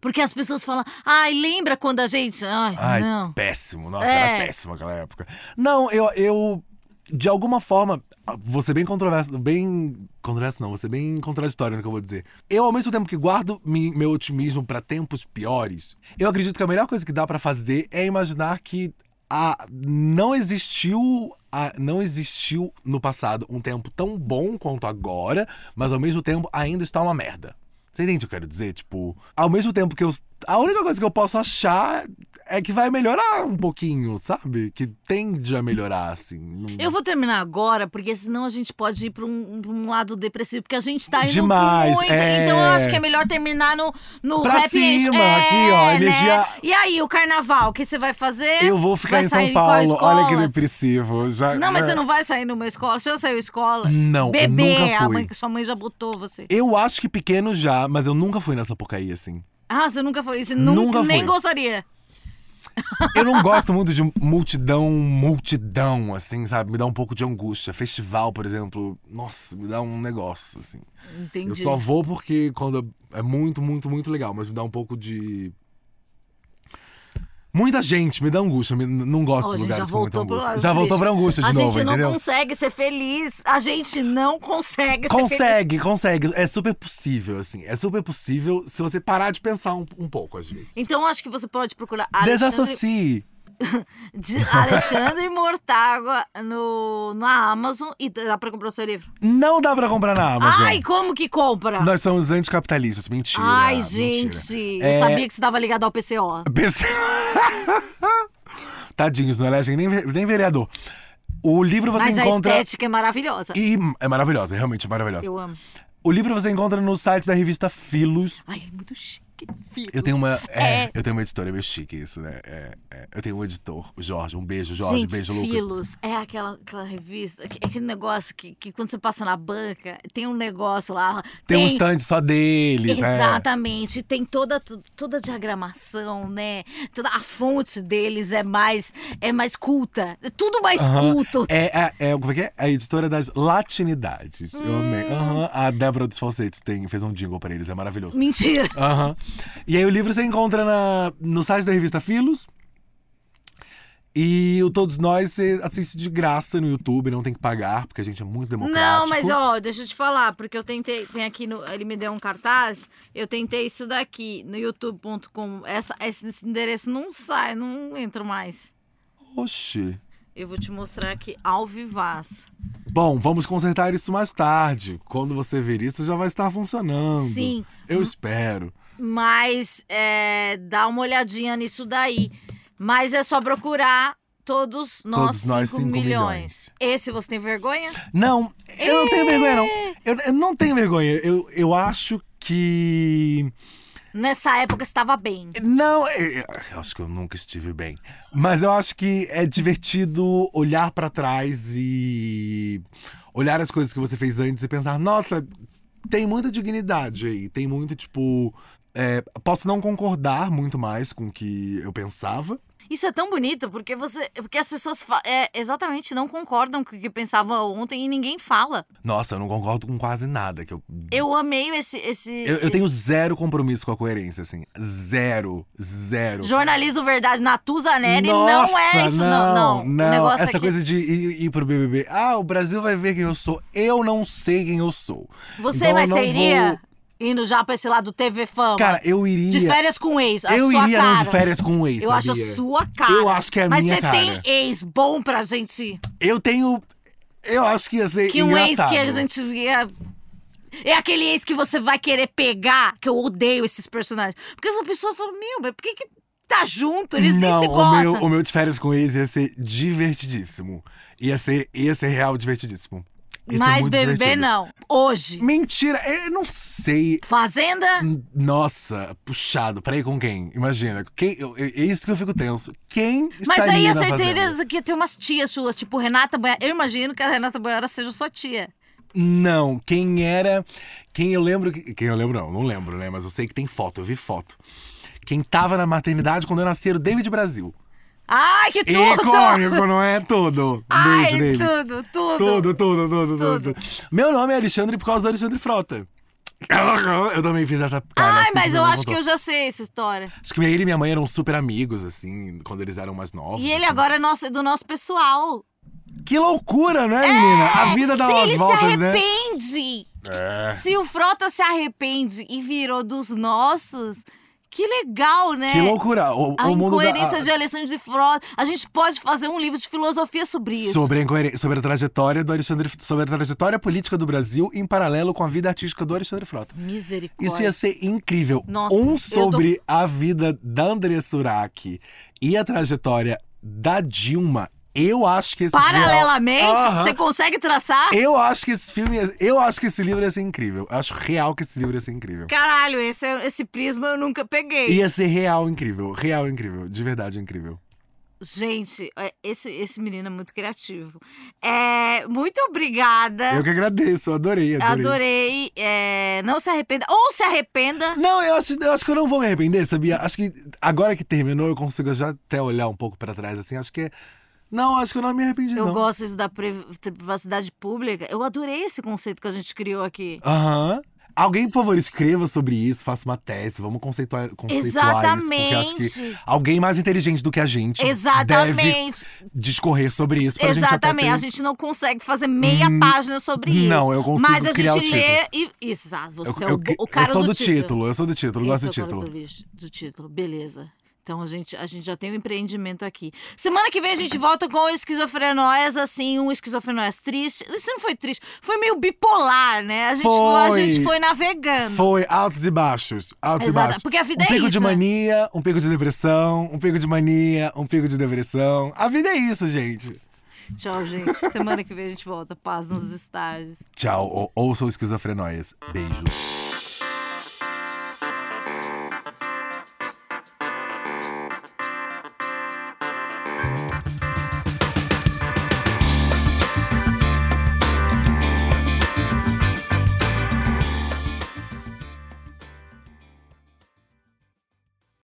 Porque as pessoas falam, ai, lembra quando a gente. Ai, Ai, não. péssimo. Nossa, É. era péssimo aquela época. Não, eu, eu. De alguma forma, vou ser bem controverso, bem. Controverso não, vou ser bem contraditório no que eu vou dizer. Eu, ao mesmo tempo que guardo mi- meu otimismo pra tempos piores, eu acredito que a melhor coisa que dá pra fazer é imaginar que a, não existiu. a- não existiu no passado um tempo tão bom quanto agora, mas ao mesmo tempo ainda está uma merda. Você entende o que eu quero dizer? Tipo, ao mesmo tempo que eu. A única coisa que eu posso achar é que vai melhorar um pouquinho, sabe? Que tende a melhorar, assim. Eu vou terminar agora, porque senão a gente pode ir pra um, um lado depressivo, porque a gente tá indo Demais, muito. é. Então eu acho que é melhor terminar no, no Pra cima, É, aqui, ó, energia- né? E aí, o carnaval, o que você vai fazer? Eu vou ficar Vai em São Paulo. Olha que depressivo. Já... Não, mas você não vai sair numa escola. Você já saiu escola? Não, Bebê, nunca a fui. mãe, sua mãe já botou você. Eu acho que pequeno já, mas eu nunca fui nessa porcaria, assim. Ah, você nunca foi? Você nunca, Nunca nem gostaria. Eu não gosto muito de multidão, multidão, assim, sabe? Me dá um pouco de angústia. Festival, por exemplo, nossa, me dá um negócio, assim. Entendi. Eu só vou porque quando é muito, muito, muito legal, mas me dá um pouco de. Muita gente me dá angústia. me- não gosto a de já lugares com muita pro angústia. lado Já voltou pra angústia de a novo, gente não entendeu? consegue ser feliz. A gente não consegue ser feliz. Consegue, consegue. É super possível, assim. É super possível se você parar de pensar um, um pouco, às vezes. Então acho que você pode procurar Alexandre, Desassocie. de Alexandre Mortágua no, na Amazon e dá pra comprar o seu livro. Não dá pra comprar na Amazon. Ai, como que compra? Nós somos anticapitalistas. Mentira. Ai, mentira. gente, É- eu sabia que você estava ligado ao PCO. Pense- Tadinhos, não elegem nem, ve- nem vereador. O livro você Mas a encontra. estética é maravilhosa. E é maravilhosa, realmente é maravilhosa. Eu amo. O livro você encontra no site da revista Filos. Ai, é muito chique. Filos. Eu tenho uma. É, É. eu tenho uma editora é meio chique isso, né? É, é, eu tenho um editor, o Jorge. Um beijo, Jorge. Gente, beijo, Lucas. Filos é aquela, aquela revista, que- aquele negócio que, que quando você passa na banca, tem um negócio lá. Tem um stand só deles, né? Exatamente, tem toda, toda a diagramação, né? Toda a fonte deles é mais é mais culta, é tudo mais culto. É, é, é, como é que é? A editora das latinidades. Eu amei. Hum. A Débora dos Falsetes tem, fez um jingle pra eles, é maravilhoso. Mentira. Aham. E aí o livro você encontra na, no site da revista Filos. E o Todos Nós você assiste de graça no YouTube, não tem que pagar, porque a gente é muito democrático. Não, mas ó, deixa eu te falar, porque eu tentei, tem aqui no, ele me deu um cartaz, eu tentei isso daqui no youtube.com, essa esse endereço não sai, não entra mais. Oxi. Eu vou te mostrar aqui ao vivaço. Bom, vamos consertar isso mais tarde. Quando você ver isso, já vai estar funcionando. Sim. Eu espero. Mas é, dá uma olhadinha nisso daí. Mas é só procurar todos nós, Todos nós, 5 cinco milhões. milhões. Esse você tem vergonha? Não, eu não tenho vergonha, não. Eu, eu não tenho vergonha. Eu, eu acho que. Nessa época estava bem. Não, eu, eu acho que eu nunca estive bem. Mas eu acho que é divertido olhar pra trás e olhar as coisas que você fez antes e pensar: nossa, tem muita dignidade aí. Tem muito, tipo. É, posso não concordar muito mais com o que eu pensava. Isso é tão bonito, porque você. Porque as pessoas é, exatamente não concordam com o que pensavam ontem e ninguém fala. Nossa, eu não concordo com quase nada. Que eu, Eu amei esse. esse eu, eu tenho zero compromisso com a coerência, assim. Zero. Zero. Jornalismo Verdade, Natuza Neri não Nossa, é isso, não. Não, não. O negócio Essa que coisa de ir, ir pro BBB. Ah, o Brasil vai ver quem eu sou. Eu não sei quem eu sou. Você, Então, mas não você iria vou- indo já pra esse lado TV Fama? Cara, eu iria. de férias com o ex, a eu sua iria cara. de férias com o ex, Eu acho a sabia? sua cara. Eu acho que é a Mas minha você cara. tem ex bom pra gente? Eu tenho. Eu acho que ia ser Que um ex engraçado. que a gente ia. É aquele ex que você vai querer pegar, que eu odeio esses personagens. Porque a pessoa fala, meu, mas por que, que tá junto? Eles nem não, se o gostam. meu, o meu de férias com ex ia ser divertidíssimo. Ia ser, ia ser real divertidíssimo. Ia ser Mas muito BBB divertido. não. Hoje. Mentira, eu não sei. Fazenda? Nossa, puxado. Peraí, com quem? Imagina. Quem, eu- eu- é isso que eu fico tenso. Quem Mas estaria aí a certeza que tem umas tias suas, tipo Renata Banhara. Eu imagino que a Renata Banhara seja sua tia. Não, quem era. Quem eu lembro. que- Quem eu lembro, não, não lembro, né? Mas eu sei que tem foto, eu vi foto. Quem tava na maternidade quando eu nasci era o David Brasil. Ai, que tudo! Icônico, não é tudo? Ai, Beijo, tudo, tudo. Tudo, tudo, tudo, Tudo. tudo. Meu nome é Alexandre por causa do Alexandre Frota. Eu também fiz essa cara. Ai, assim mas eu acho que eu já sei essa história. Acho que ele e minha mãe eram super amigos, assim, quando eles eram mais novos. E ele assim. agora é nosso, do nosso pessoal. Que loucura, né, menina? A vida dá Se umas ele voltas, se né? arrepende. É. Se o Frota se arrepende e virou dos nossos, que legal, né? Que loucura. O, A o da, incoerência a- de Alessandro de Frota. A gente pode fazer um livro de filosofia sobre isso. Sobre a, incoerência, sobre a trajetória do Alexandre, sobre a trajetória política do Brasil em paralelo com a vida artística do Alexandre Frota. Misericórdia. Isso ia ser incrível. Nossa, um sobre a vida da André Surak e a trajetória da Dilma. Eu acho que esse Paralelamente, Aham. você consegue traçar? Eu acho que esse filme, ia- eu acho que esse livro ia ser incrível. Eu acho real que esse livro ia ser incrível. Caralho, esse, esse prisma eu nunca peguei. Ia ser real incrível, real incrível, de verdade incrível. Gente, é, esse, esse menino é muito criativo. É, muito obrigada. Eu que agradeço, eu adorei, adorei. Adorei. é, não se arrependa. Ou se arrependa. Não, eu acho, eu acho que eu não vou me arrepender, sabia? Acho que agora que terminou, eu consigo já até olhar um pouco pra trás, assim. Acho que. é- Não, acho que eu não me arrependi, Eu não. gosto isso da priv- privacidade pública. Eu adorei esse conceito que a gente criou aqui. Aham. Alguém, por favor, escreva sobre isso, faça uma tese, vamos conceituar, conceituar isso. Porque acho que Exatamente. alguém mais inteligente do que a gente deve Exatamente. discorrer sobre isso pra gente Exatamente. ter- A gente não consegue fazer meia Hum, página sobre isso. não, eu consigo Mas a gente o lê e. Exato, você Eu, é o, eu- bo- o cara eu sou do, título. título, eu sou do título, gosto do é o título. do, lixo- do título. Beleza. Então a gente, a gente já tem um empreendimento aqui. Semana que vem a gente volta com esquizofrenóias, assim, um esquizofrenóias triste. Isso não foi triste, foi meio bipolar, né? A gente foi, a Foi. gente foi navegando. Foi altos e baixos, altos Exato, e baixos. porque a vida um é pico isso, de né? mania, um pico de depressão, um pico de mania, um pico de depressão. A vida é isso, gente. Tchau, gente. Semana que vem a gente volta. Paz nos estágios. Tchau, ou, ouçam esquizofrenóias. Beijos.